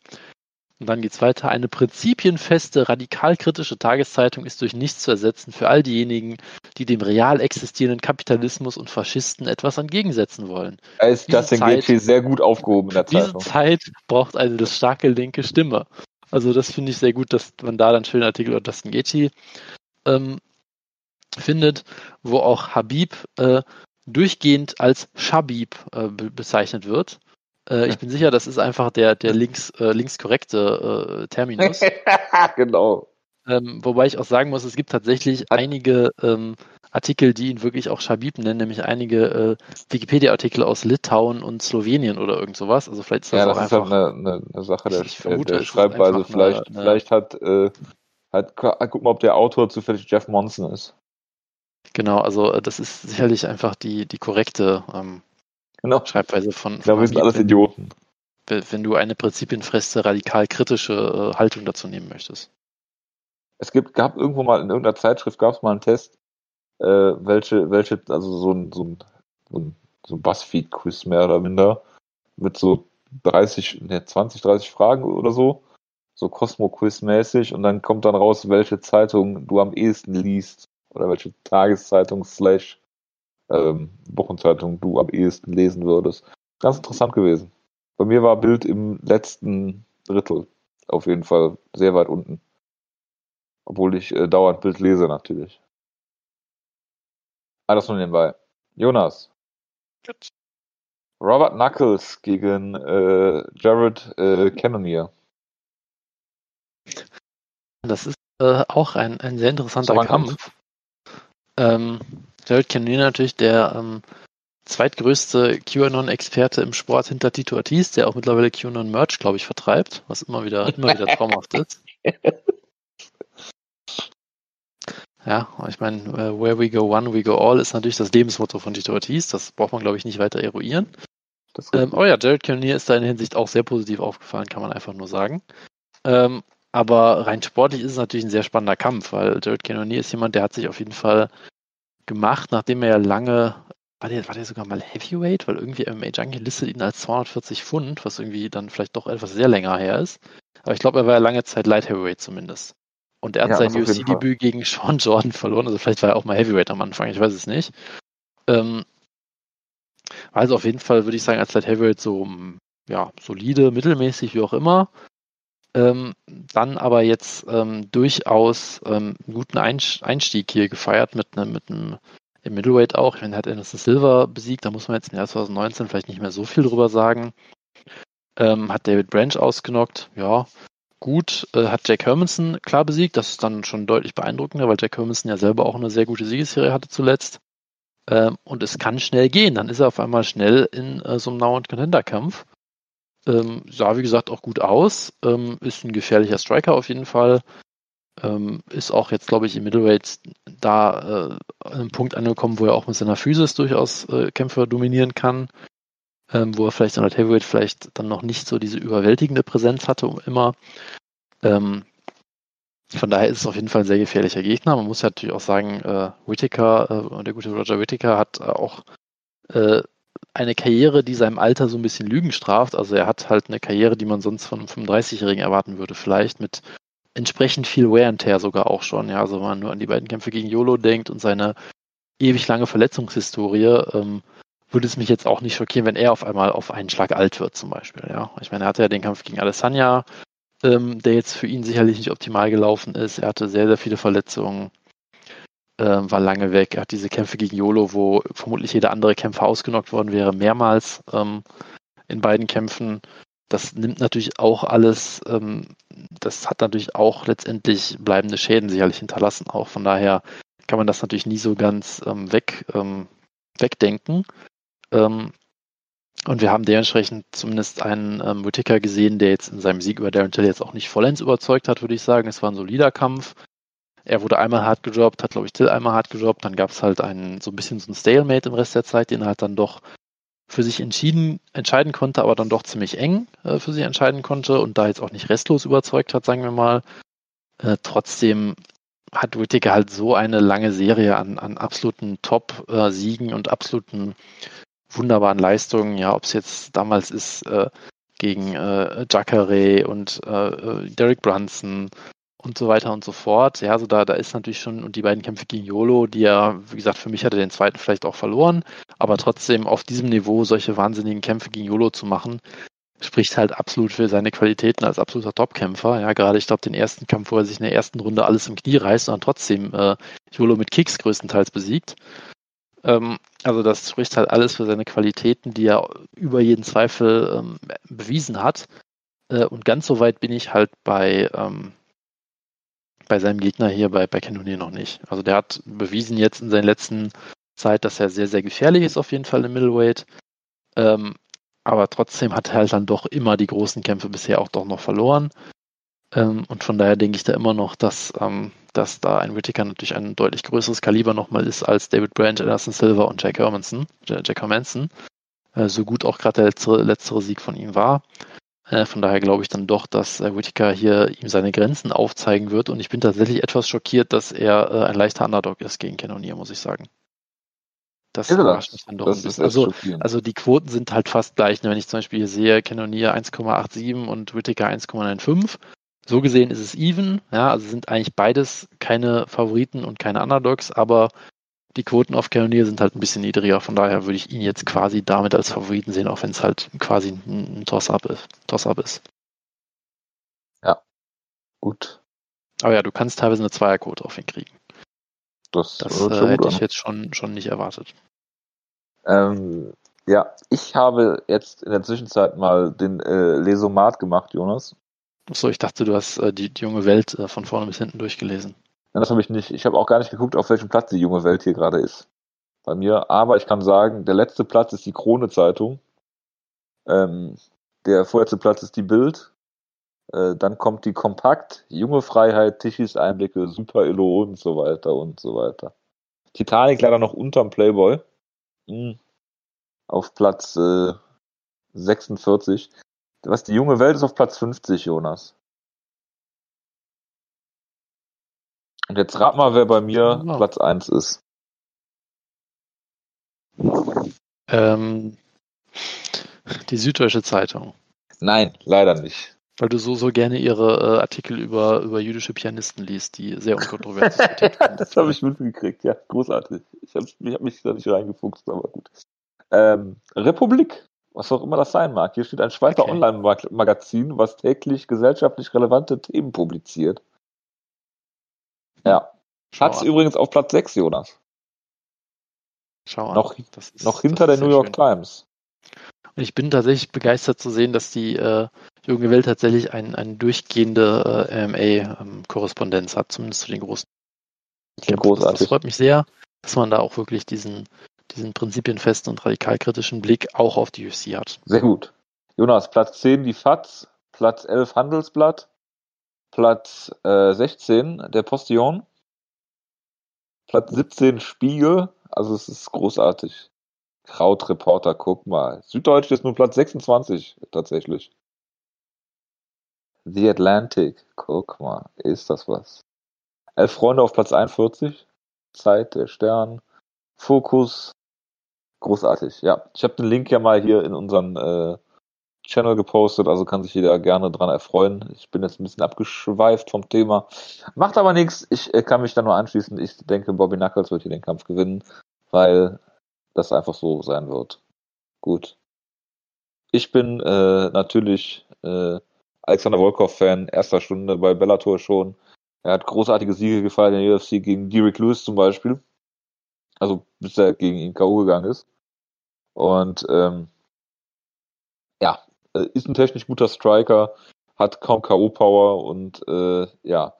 Und dann geht's weiter. Eine prinzipienfeste, radikalkritische Tageszeitung ist durch nichts zu ersetzen für all diejenigen, die dem real existierenden Kapitalismus und Faschisten etwas entgegensetzen wollen. Da ist Justin Gaethje sehr gut aufgehoben in der diese Zeitung. Zeit braucht eine starke linke Stimme. Also das finde ich sehr gut, dass man da dann schönen Artikel über Justin Gaethje ähm, findet, wo auch Habib äh, durchgehend als Shabib äh, be bezeichnet wird. Äh, ich bin sicher, das ist einfach der, der links, äh, linkskorrekte äh, Terminus. genau. Ähm, wobei ich auch sagen muss, es gibt tatsächlich einige ähm, Artikel, die ihn wirklich auch Shabib nennen, nämlich einige äh, Wikipedia-Artikel aus Litauen und Slowenien oder irgend sowas. Also vielleicht ist das Ja, auch das ist einfach. halt eine, eine, eine Sache der, vermute, der Schreibweise. einfach Vielleicht, eine- vielleicht hat, äh, hat, guck mal, ob der Autor zufällig Jeff Monson ist. Genau, also äh, das ist sicherlich einfach die, die korrekte ähm, Genau. Schreibweise von, von sind alles Idioten. wenn, wenn du eine prinzipienfeste, radikal kritische äh, Haltung dazu nehmen möchtest. Es gibt, gab irgendwo mal in irgendeiner Zeitschrift gab es mal einen Test, äh, welche, welche, also so ein, so ein, so ein, Buzzfeed-Quiz mehr oder minder, mit so 30, ne, 20, 30 Fragen oder so, so Cosmo-Quiz-mäßig und dann kommt dann raus, welche Zeitung du am ehesten liest oder welche Tageszeitung slash ähm, Wochenzeitung du am ehesten lesen würdest. Ganz interessant gewesen. Bei mir war Bild im letzten Drittel auf jeden Fall sehr weit unten. Obwohl ich äh, dauernd Bild lese natürlich. Alles nur nebenbei. Jonas. Robert Knuckles gegen äh, Jared äh, Cannonier. Das ist äh, auch ein, ein sehr interessanter Das ein Kampf. Ähm, Jared Cannonier natürlich der ähm, zweitgrößte QAnon-Experte im Sport hinter Tito Ortiz, der auch mittlerweile QAnon-Merch, glaube ich, vertreibt, was immer wieder, immer wieder traumhaft ist. Ja, ich meine, äh, where we go one, we go all ist natürlich das Lebensmotto von Tito Ortiz. Das braucht man, glaube ich, nicht weiter eruieren. Ähm, oh ja, Jared Cannonier ist da in der Hinsicht auch sehr positiv aufgefallen, kann man einfach nur sagen. Ähm, aber rein sportlich ist es natürlich ein sehr spannender Kampf, weil Jared Cannonier ist jemand, der hat sich auf jeden Fall gemacht, nachdem er ja lange, war der, war der sogar mal Heavyweight, weil irgendwie MMA Junkie listet ihn als 240 Pfund, was irgendwie dann vielleicht doch etwas sehr länger her ist. Aber ich glaube, er war ja lange Zeit Light Heavyweight zumindest. Und er hat Ja, sein UFC-Debüt gegen Sean Jordan verloren, also vielleicht war er auch mal Heavyweight am Anfang, ich weiß es nicht. Ähm, also auf jeden Fall würde ich sagen, als Light Heavyweight so mm, ja, solide, mittelmäßig, wie auch immer. Ähm, dann aber jetzt ähm, durchaus ähm, einen guten Einstieg hier gefeiert mit einem mit einem im Middleweight auch. Ich meine, er hat Anderson Silva besiegt, da muss man jetzt im Jahr 2019 vielleicht nicht mehr so viel drüber sagen. Ähm, hat David Branch ausgenockt, ja, gut. Äh, hat Jack Hermanson klar besiegt, das ist dann schon deutlich beeindruckender, weil Jack Hermanson ja selber auch eine sehr gute Siegesserie hatte zuletzt. Ähm, und es kann schnell gehen, dann ist er auf einmal schnell in äh, so einem Now- und Contender-Kampf. Ähm, sah, wie gesagt, auch gut aus. Ähm, ist ein gefährlicher Striker auf jeden Fall. Ähm, ist auch jetzt, glaube ich, im Middleweight da äh, an einem Punkt angekommen, wo er auch mit seiner Physis durchaus äh, Kämpfe dominieren kann. Ähm, wo er vielleicht in der Heavyweight vielleicht dann noch nicht so diese überwältigende Präsenz hatte, um immer. Ähm, von daher ist es auf jeden Fall ein sehr gefährlicher Gegner. Man muss ja natürlich auch sagen, äh, Whittaker, äh, der gute Roger Whittaker hat äh, auch äh, eine Karriere, die seinem Alter so ein bisschen Lügen straft. Also er hat halt eine Karriere, die man sonst von einem 35-Jährigen erwarten würde, vielleicht mit entsprechend viel Wear and Tear sogar auch schon. Ja, also wenn man nur an die beiden Kämpfe gegen YOLO denkt und seine ewig lange Verletzungshistorie, ähm, würde es mich jetzt auch nicht schockieren, wenn er auf einmal auf einen Schlag alt wird, zum Beispiel. Ja, ich meine, er hatte ja den Kampf gegen Alessandra, ähm, der jetzt für ihn sicherlich nicht optimal gelaufen ist. Er hatte sehr, sehr viele Verletzungen, ähm, war lange weg. Er hat diese Kämpfe gegen YOLO, wo vermutlich jeder andere Kämpfer ausgenockt worden wäre, mehrmals ähm, in beiden Kämpfen. Das nimmt natürlich auch alles, ähm, das hat natürlich auch letztendlich bleibende Schäden sicherlich hinterlassen. Auch von daher kann man das natürlich nie so ganz ähm, weg, ähm, wegdenken. Ähm, und wir haben dementsprechend zumindest einen ähm, Whittaker gesehen, der jetzt in seinem Sieg über Darren Till jetzt auch nicht vollends überzeugt hat, würde ich sagen. Es war ein solider Kampf. Er wurde einmal hart gedroppt, hat, glaube ich, Till einmal hart gedroppt. Dann gab es halt einen, so ein bisschen so ein Stalemate im Rest der Zeit, den er halt dann doch für sich entschieden, entscheiden konnte, aber dann doch ziemlich eng äh, für sich entscheiden konnte und da jetzt auch nicht restlos überzeugt hat, sagen wir mal. Äh, trotzdem hat Whittaker halt so eine lange Serie an, an absoluten Top-Siegen und absoluten wunderbaren Leistungen. Ja, ob es jetzt damals ist äh, gegen äh, Jacare und äh, äh, Derek Brunson und so weiter und so fort. Ja, also da, da ist natürlich schon, und die beiden Kämpfe gegen Yolo, die ja, wie gesagt, für mich hatte den zweiten vielleicht auch verloren, aber trotzdem auf diesem Niveau solche wahnsinnigen Kämpfe gegen Yolo zu machen, spricht halt absolut für seine Qualitäten als absoluter Topkämpfer. Ja, gerade ich glaube, den ersten Kampf, wo er sich in der ersten Runde alles im Knie reißt und dann trotzdem äh, Yolo mit Kicks größtenteils besiegt. Ähm, also das spricht halt alles für seine Qualitäten, die er über jeden Zweifel ähm, bewiesen hat. Äh, und ganz so weit bin ich halt bei, ähm, bei seinem Gegner hier bei, bei Cannonier noch nicht. Also der hat bewiesen jetzt in seiner letzten Zeit, dass er sehr, sehr gefährlich ist auf jeden Fall im Middleweight. Ähm, aber trotzdem hat er halt dann doch immer die großen Kämpfe bisher auch doch noch verloren. Ähm, und von daher denke ich da immer noch, dass, ähm, dass da ein Whittaker natürlich ein deutlich größeres Kaliber nochmal ist als David Brandt, Anderson Silva und Jack Hermanson, Jack Hermanson. Äh, so gut auch gerade der letztere, letztere Sieg von ihm war. Äh, von daher glaube ich dann doch, dass äh, Whittaker hier ihm seine Grenzen aufzeigen wird. Und ich bin tatsächlich etwas schockiert, dass er äh, ein leichter Underdog ist gegen Cannonier, muss ich sagen. Das überrascht mich dann doch das ein bisschen. Also, also die Quoten sind halt fast gleich. Ne? Wenn ich zum Beispiel hier sehe, Cannoneer 1,87 und Whittaker 1,95. So gesehen ist es even. Ja, also sind eigentlich beides keine Favoriten und keine Underdogs, aber die Quoten auf Cannoneer sind halt ein bisschen niedriger. Von daher würde ich ihn jetzt quasi damit als Favoriten sehen, auch wenn es halt quasi ein Toss-up ist. Toss ist. Ja, gut. Aber ja, du kannst teilweise eine Zweierquote auf ihn kriegen. Das, das äh, hätte ich jetzt schon, schon nicht erwartet. Ähm, ja, ich habe jetzt in der Zwischenzeit mal den äh, Lesomat gemacht, Jonas. Achso, ich dachte, du hast äh, die, die, junge Welt äh, von vorne bis hinten durchgelesen. Nein, das habe ich nicht. Ich habe auch gar nicht geguckt, auf welchem Platz die junge Welt hier gerade ist. Bei mir. Aber ich kann sagen, der letzte Platz ist die Krone-Zeitung. Ähm, der vorletzte Platz ist die Bild. Äh, dann kommt die Kompakt, Junge Freiheit, Tischis Einblicke, Super Illo und so weiter und so weiter. Titanic leider noch unterm Playboy. Hm. Auf Platz äh, 46. Was die junge Welt ist auf Platz 50, Jonas. Und jetzt rat mal, wer bei mir oh. Platz 1 ist. Ähm, die Süddeutsche Zeitung. Nein, leider nicht. Weil du so, so gerne ihre äh, Artikel über, über jüdische Pianisten liest, die sehr unkontrovers sind. das habe ich mitgekriegt, ja, großartig. Ich habe hab mich da nicht reingefuchst, aber gut. Ähm, Republik, was auch immer das sein mag. Hier steht ein Schweizer okay. Online-Magazin, was täglich gesellschaftlich relevante Themen publiziert. Ja. Hat es übrigens auf Platz 6, Jonas. Schau an. Noch, noch hinter der New York schön. Times. Und ich bin tatsächlich begeistert zu sehen, dass die äh, junge Welt tatsächlich ein, eine durchgehende äh, MMA-Korrespondenz hat, zumindest zu den großen. Großartig. Das freut mich sehr, dass man da auch wirklich diesen, diesen prinzipienfesten und radikalkritischen Blick auch auf die UFC hat. Sehr gut. Jonas, Platz 10 die FATS, Platz 11 Handelsblatt, Platz äh, 16 der Postillon, Platz 17 Spiegel, also es ist großartig. Krautreporter, guck mal. Süddeutsch ist nur Platz 26 tatsächlich. The Atlantic, guck mal, ist das was. Elf Freunde auf Platz 41, Zeit der Stern, Fokus, großartig. Ja, ich habe den Link ja mal hier in unseren äh, Channel gepostet, also kann sich jeder gerne dran erfreuen. Ich bin jetzt ein bisschen abgeschweift vom Thema. Macht aber nichts, ich äh, kann mich da nur anschließen. Ich denke, Bobby Knuckles wird hier den Kampf gewinnen, weil das einfach so sein wird. Gut. Ich bin äh, natürlich äh, Alexander Volkov-Fan, erster Stunde bei Bellator schon. Er hat großartige Siege gefeiert in der UFC gegen Derek Lewis zum Beispiel. Also bis er gegen ihn K.O. gegangen ist. Und ähm, ja, äh, ist ein technisch guter Striker, hat kaum K.O.-Power und äh, ja,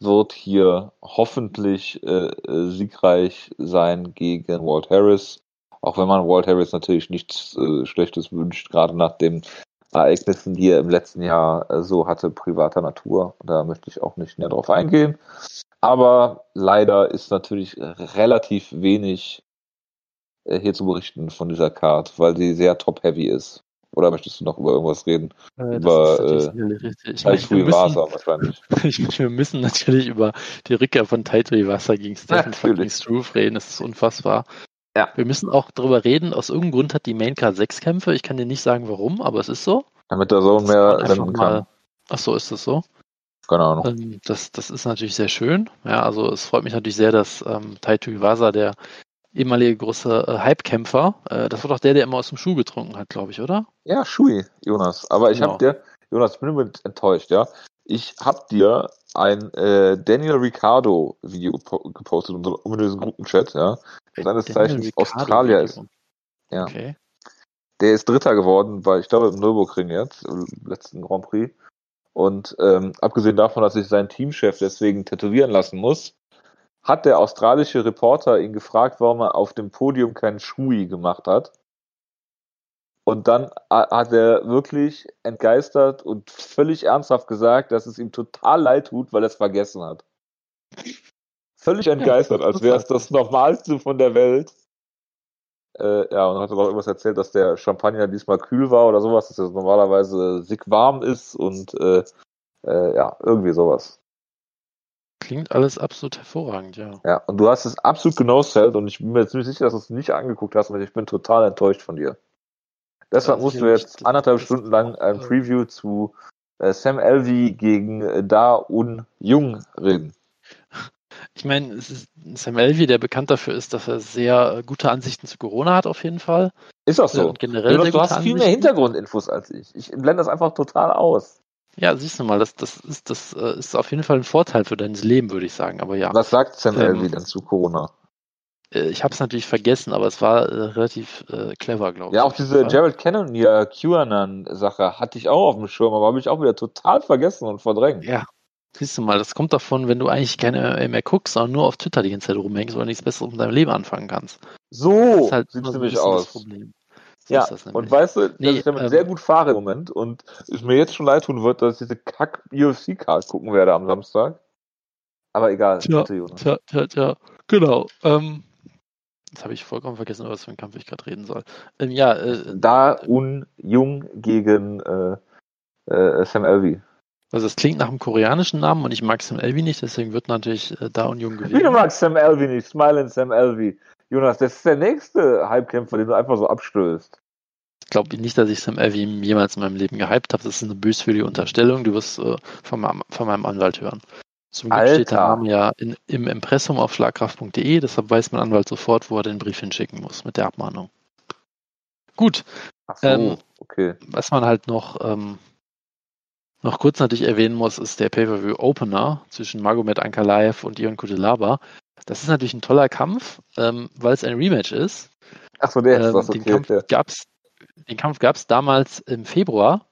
wird hier hoffentlich äh, äh, siegreich sein gegen Walt Harris. Auch wenn man Walt Harris natürlich nichts äh, Schlechtes wünscht, gerade nach dem Ereignissen, die er im letzten Jahr äh, so hatte, privater Natur. Da möchte ich auch nicht näher drauf eingehen. Aber leider ist natürlich relativ wenig äh, hier zu berichten von dieser Card, weil sie sehr top-heavy ist. Oder möchtest du noch über irgendwas reden? Äh, Über, äh. Ich meine, wir, müssen, Iwasa wahrscheinlich. ich, wir müssen natürlich über die Rückkehr von Taito Iwasa gegen Stephen fucking Struve reden. Das ist unfassbar. Ja. Wir müssen auch darüber reden. Aus irgendeinem Grund hat die Maincard sechs Kämpfe. Ich kann dir nicht sagen, warum, aber es ist so. Damit der Sohn mehr kann einfach senden mal- kann. Ach so, ist das so? Keine Ahnung. Ähm, das, das ist natürlich sehr schön. Ja, also es freut mich natürlich sehr, dass ähm, Taito Iwasa, der ehemalige große äh, Hype-Kämpfer, äh, das war doch der, der immer aus dem Schuh getrunken hat, glaube ich, oder? Ja, Shui, Jonas. Aber ich Genau. hab dir, Jonas, ich bin enttäuscht, ja. Ich hab dir ein äh, Daniel Ricciardo Video po- gepostet, in unserem ominösen Gruppenchat, ja. Seines Zeichens Australier ist. Ja. Okay. Der ist Dritter geworden bei, ich glaube, im Nürburgring jetzt, im letzten Grand Prix. Und ähm, abgesehen davon, dass sich sein Teamchef deswegen tätowieren lassen muss, hat der australische Reporter ihn gefragt, warum er auf dem Podium keinen Schui gemacht hat. Und dann ha- hat er wirklich entgeistert und völlig ernsthaft gesagt, dass es ihm total leid tut, weil er es vergessen hat. Völlig entgeistert, als wäre es das Normalste von der Welt. Äh, ja, und hat auch irgendwas erzählt, dass der Champagner diesmal kühl war oder sowas, dass es normalerweise sick warm ist und äh, äh, ja, irgendwie sowas. Klingt alles absolut hervorragend, ja. Ja, und du hast es absolut genoselt und ich bin mir ziemlich sicher, dass du es nicht angeguckt hast und ich bin total enttäuscht von dir. Deshalb wir sicherlich. jetzt anderthalb Stunden lang ein äh, Preview zu äh, Sam Elvey gegen äh, Da Un Jung reden. Ich meine, es ist Sam Elvey, der bekannt dafür ist, dass er sehr äh, gute Ansichten zu Corona hat, auf jeden Fall. Ist auch Ja, so. Und generell Jonas, sehr du hast viel mehr. Hintergrundinfos als ich. Ich blende das einfach total aus. Ja, siehst du mal, das, das, ist, das äh, ist auf jeden Fall ein Vorteil für dein Leben, würde ich sagen. Aber ja, Was sagt Sam Ähm, Elvey denn zu Corona? äh, ich habe es natürlich vergessen, aber es war äh, relativ äh, clever, glaube ich. Ja, auch diese. Jared Cannonier QAnon-Sache hatte ich auch auf dem Schirm, aber habe ich auch wieder total vergessen und verdrängt. Ja, siehst du mal, das kommt davon, wenn du eigentlich keine mehr guckst, sondern nur auf Twitter die ganze Zeit rumhängst oder nichts Besseres mit deinem Leben anfangen kannst. Das So ist halt sieht so ein nämlich das aus. Problem. So Ja, und weißt du, dass Nee, ich damit ähm, sehr gut fahre im Moment und es mir jetzt schon leid tun wird, dass ich diese kack UFC-Card gucken werde am Samstag. Aber egal, Tja. Tja, tja, tja, genau. Ähm, jetzt habe ich vollkommen vergessen, über was für einen Kampf ich gerade reden soll. Ähm, ja, äh, Da Un Jung gegen äh, äh, Sam Elvey. Also es klingt nach einem koreanischen Namen und ich mag Sam Elvey nicht, deswegen wird natürlich äh, Da und Jung Wie du gewinnen. magst Sam Elvey nicht, Smiling Sam Elvey. Jonas, das ist der nächste Hypekämpfer, den du einfach so abstößt. Ich glaube nicht, dass ich Sam Elvey jemals in meinem Leben gehypt habe. Das ist eine böswillige Unterstellung. Du wirst äh, von, meinem, von meinem Anwalt hören. Zum Glück steht der Alter. Name ja in, im Impressum auf schlagkraft.de, deshalb weiß mein Anwalt sofort, wo er den Brief hinschicken muss mit der Abmahnung. Gut, Ach so, Ähm, okay. was man halt noch, ähm, noch kurz natürlich erwähnen muss, ist der Pay-Per-View Opener zwischen Magomed Ankalaev und Ion Kutelaba. Das ist natürlich ein toller Kampf, ähm, weil es ein Rematch ist. Ach so, der ist Ähm, das, den okay. Kampf ja. gab's, den Kampf gab es damals im Februar,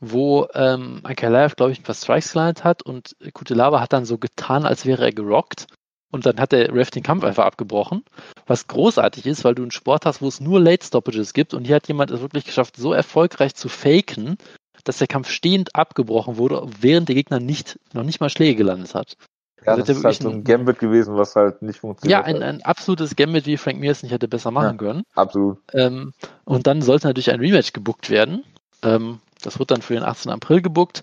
wo ähm, Ankalaev, glaube ich, ein paar Strikes gelandet hat und Kutelaba hat dann so getan, als wäre er gerockt. Und dann hat der Ref den Kampf einfach abgebrochen, was großartig ist, weil du einen Sport hast, wo es nur Late Stoppages gibt und hier hat jemand es wirklich geschafft, so erfolgreich zu faken, dass der Kampf stehend abgebrochen wurde, während der Gegner nicht, noch nicht mal Schläge gelandet hat. Ja, Also das ist halt so ein- ein Gambit gewesen, was halt nicht Ja, funktioniert ein, hat. ein absolutes Gambit, wie Frank es nicht hätte besser machen können. Absolut. Ähm, und dann sollte natürlich ein Rematch gebuckt werden. Ähm, das wird dann für den 18. April gebuckt.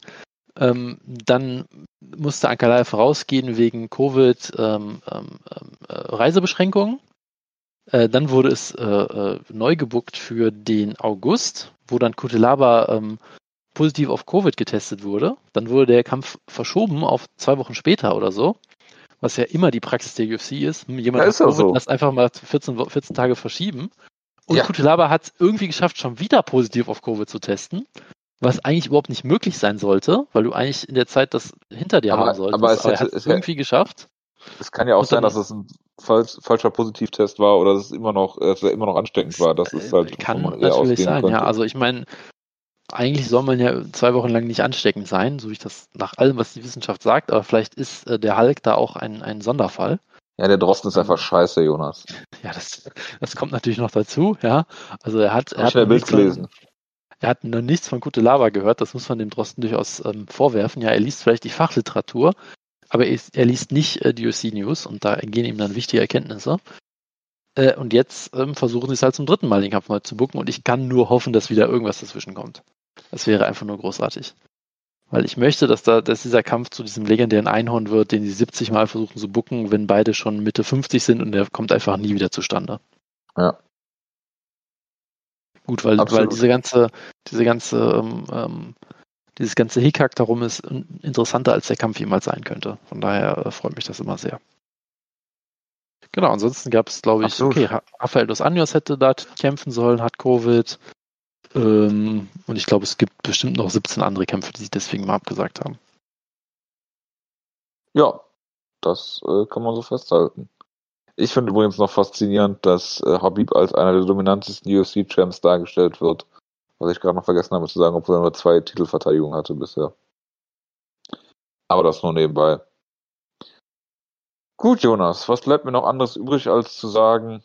Ähm, dann musste Ankalaev rausgehen wegen Covid ähm, ähm, äh, Reisebeschränkungen. Äh, dann wurde es äh, äh, neu gebuckt für den August, wo dann Kutelaba ähm, positiv auf Covid getestet wurde. Dann wurde der Kampf verschoben auf zwei Wochen später oder so. Was ja immer die Praxis der UFC ist. Hm, Jemand ist Covid, so. lass einfach mal 14, Wo- 14 Tage verschieben. Und Ja. Kutelaba hat es irgendwie geschafft, schon wieder positiv auf Covid zu testen. Was eigentlich überhaupt nicht möglich sein sollte, weil du eigentlich in der Zeit das hinter dir Aber- haben solltest. aber es er hätte- hat es hätte- irgendwie geschafft. Es kann ja auch sein, dass es ein falsch, falscher Positivtest war oder dass es immer noch, dass er immer noch ansteckend war. Das ist halt, Äh, kann natürlich sein, könnte. ja. Also ich meine, eigentlich soll man ja zwei Wochen lang nicht ansteckend sein, so wie ich das nach allem, was die Wissenschaft sagt, aber vielleicht ist äh, der Hulk da auch ein, ein Sonderfall. Ja, der Drosten ist einfach scheiße, Jonas. Ja, das, das kommt natürlich noch dazu, ja. Also er hat, er hat von- gelesen. Er hat noch nichts von gute Lava gehört, das muss man dem Drosten durchaus ähm, vorwerfen. Ja, er liest vielleicht die Fachliteratur, aber er, er liest nicht äh, die UC News und da gehen ihm dann wichtige Erkenntnisse. Äh, und jetzt ähm, versuchen sie es halt zum dritten Mal den Kampf neu zu bucken und ich kann nur hoffen, dass wieder irgendwas dazwischen kommt. Das wäre einfach nur großartig. Weil ich möchte, dass da, dass dieser Kampf zu diesem legendären Einhorn wird, den sie 70 Mal versuchen zu bucken, wenn beide schon Mitte 50 sind und der kommt einfach nie wieder zustande. Ja. Gut, weil, weil diese ganze, diese ganze, ähm, ähm, dieses ganze Hickhack darum ist interessanter, als der Kampf jemals sein könnte. Von daher äh, freut mich das immer sehr. Genau, ansonsten gab es, glaube ich, Absolut. okay, Rafael dos Anjos hätte da kämpfen sollen, hat Covid. Ähm, und ich glaube, es gibt bestimmt noch 17 andere Kämpfe, die sie deswegen mal abgesagt haben. Ja, das äh, kann man so festhalten. Ich finde übrigens noch faszinierend, dass äh, Habib als einer der dominantesten UFC-Champs dargestellt wird. Was ich gerade noch vergessen habe zu sagen, obwohl er nur zwei Titelverteidigungen hatte bisher. Aber das nur nebenbei. Gut, Jonas, was bleibt mir noch anderes übrig, als zu sagen,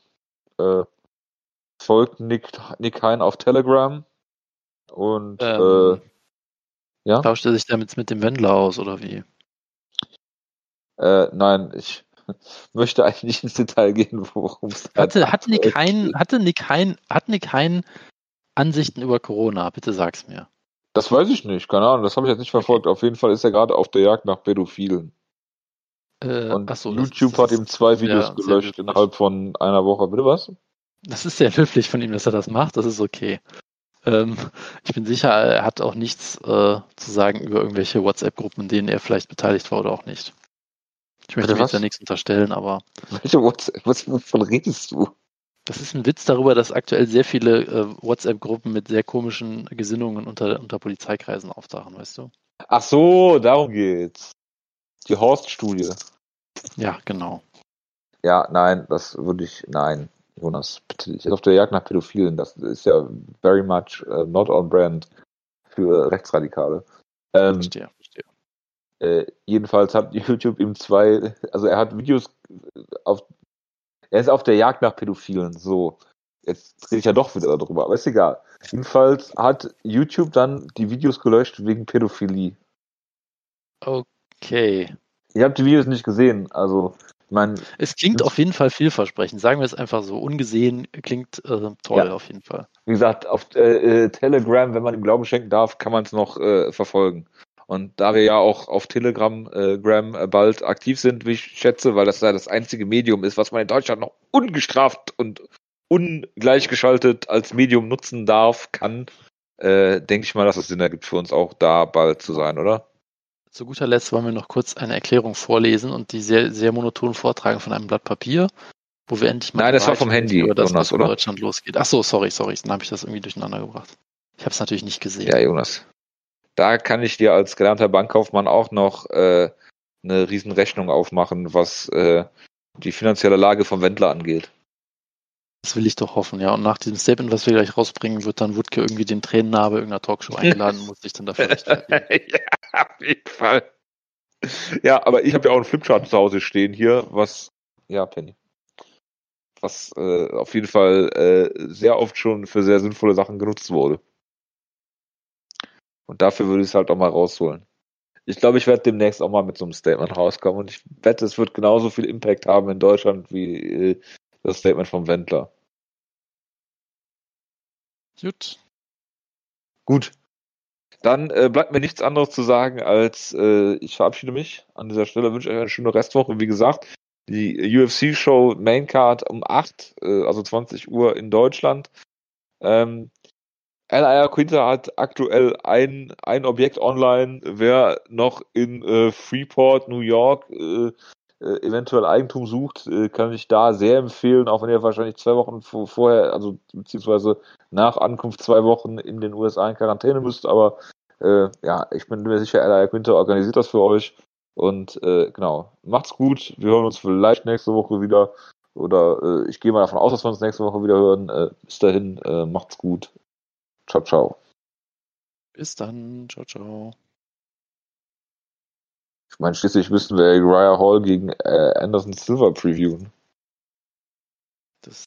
äh, folgt Nick, Nick Hein auf Telegram und ähm, äh, ja. Tauscht er sich damit mit dem Wendler aus oder wie? Äh, nein, ich möchte eigentlich nicht ins Detail gehen, worum es hatte, hat Nick Hein, hatte Nick Hein, hat Nick Hein Ansichten über Corona? Bitte sag's mir. Das weiß ich nicht, keine Ahnung, das habe ich jetzt nicht verfolgt. Auf jeden Fall ist er gerade auf der Jagd nach Pädophilen. Äh, und so, YouTube das, das hat ihm zwei Videos gelöscht innerhalb von einer Woche. Bitte was? Das ist sehr höflich von ihm, dass er das macht. Das ist okay. Ähm, ich bin sicher, er hat auch nichts äh, zu sagen über irgendwelche WhatsApp-Gruppen, in denen er vielleicht beteiligt war oder auch nicht. Ich möchte mir ja nichts unterstellen, aber. Welche WhatsApp? Was, wovon redest du? Das ist ein Witz darüber, dass aktuell sehr viele äh, WhatsApp-Gruppen mit sehr komischen Gesinnungen unter, unter Polizeikreisen auftauchen, weißt du? Ach so, darum geht's. Die Horst-Studie. Ja, genau. Ja, nein, das würde ich, nein, Jonas, bitte nicht. Auf der Jagd nach Pädophilen, das ist ja very much uh, not on brand für Rechtsradikale. Ähm, verstehe, verstehe. Äh, jedenfalls hat YouTube ihm zwei, also er hat Videos auf, er ist auf der Jagd nach Pädophilen, so. Jetzt rede ich ja doch wieder darüber, aber ist egal. Jedenfalls hat YouTube dann die Videos gelöscht wegen Pädophilie. Okay. Ich habe die Videos nicht gesehen, also mein, es klingt auf jeden Fall vielversprechend. Sagen wir es einfach so. Ungesehen klingt äh, toll ja. auf jeden Fall. Wie gesagt, auf äh, äh Telegram, wenn man ihm Glauben schenken darf, kann man es noch äh, verfolgen. Und da wir ja auch auf Telegram äh, Gram, äh, bald aktiv sind, wie ich schätze, weil das ja das einzige Medium ist, was man in Deutschland noch ungestraft und ungleichgeschaltet als Medium nutzen darf, kann, äh, denke ich mal, dass es Sinn ergibt für uns auch da bald zu sein, oder? Zu guter Letzt wollen wir noch kurz eine Erklärung vorlesen und die sehr, sehr monoton vortragen von einem Blatt Papier, wo wir endlich mal. Nein, das war vom Handy, über das, Jonas, was in Deutschland losgeht. Ach so, sorry, sorry, dann habe ich das irgendwie durcheinander gebracht. Ich habe es natürlich nicht gesehen. Ja, Jonas. Da kann ich dir als gelernter Bankkaufmann auch noch äh, eine Riesenrechnung aufmachen, was äh, die finanzielle Lage vom Wendler angeht. Das will ich doch hoffen, ja. Und nach diesem Statement, was wir gleich rausbringen, wird dann Wutke irgendwie den Tränennarbe irgendeiner Talkshow eingeladen und muss sich dann dafür ja, auf jeden Fall. Ja, aber ich habe ja auch einen Flipchart zu Hause stehen hier, was, ja, Penny. Was äh, auf jeden Fall äh, sehr oft schon für sehr sinnvolle Sachen genutzt wurde. Und dafür würde ich es halt auch mal rausholen. Ich glaube, ich werde demnächst auch mal mit so einem Statement rauskommen und ich wette, es wird genauso viel Impact haben in Deutschland wie äh, das Statement vom Wendler. Gut. Gut. Dann äh, bleibt mir nichts anderes zu sagen, als äh, ich verabschiede mich an dieser Stelle, wünsche euch eine schöne Restwoche. Wie gesagt, die UFC-Show Maincard um 8, äh, also 20 Uhr in Deutschland. Ähm, L.I.R. Quinter hat aktuell ein, ein Objekt online. Wer noch in äh, Freeport, New York äh, äh, eventuell Eigentum sucht, äh, kann ich da sehr empfehlen, auch wenn ihr wahrscheinlich zwei Wochen vorher, also beziehungsweise nach Ankunft zwei Wochen in den USA in Quarantäne müsst, aber äh, ja, ich bin mir sicher, Ella Quinter organisiert das für euch. Und äh, genau, macht's gut. Wir hören uns vielleicht nächste Woche wieder. Oder äh, ich gehe mal davon aus, dass wir uns nächste Woche wieder hören. Äh, bis dahin, äh, macht's gut. Ciao, ciao. Bis dann. Ciao, ciao. Ich meine, schließlich müssen wir Uriah Hall gegen äh, Anderson Silver previewen. Das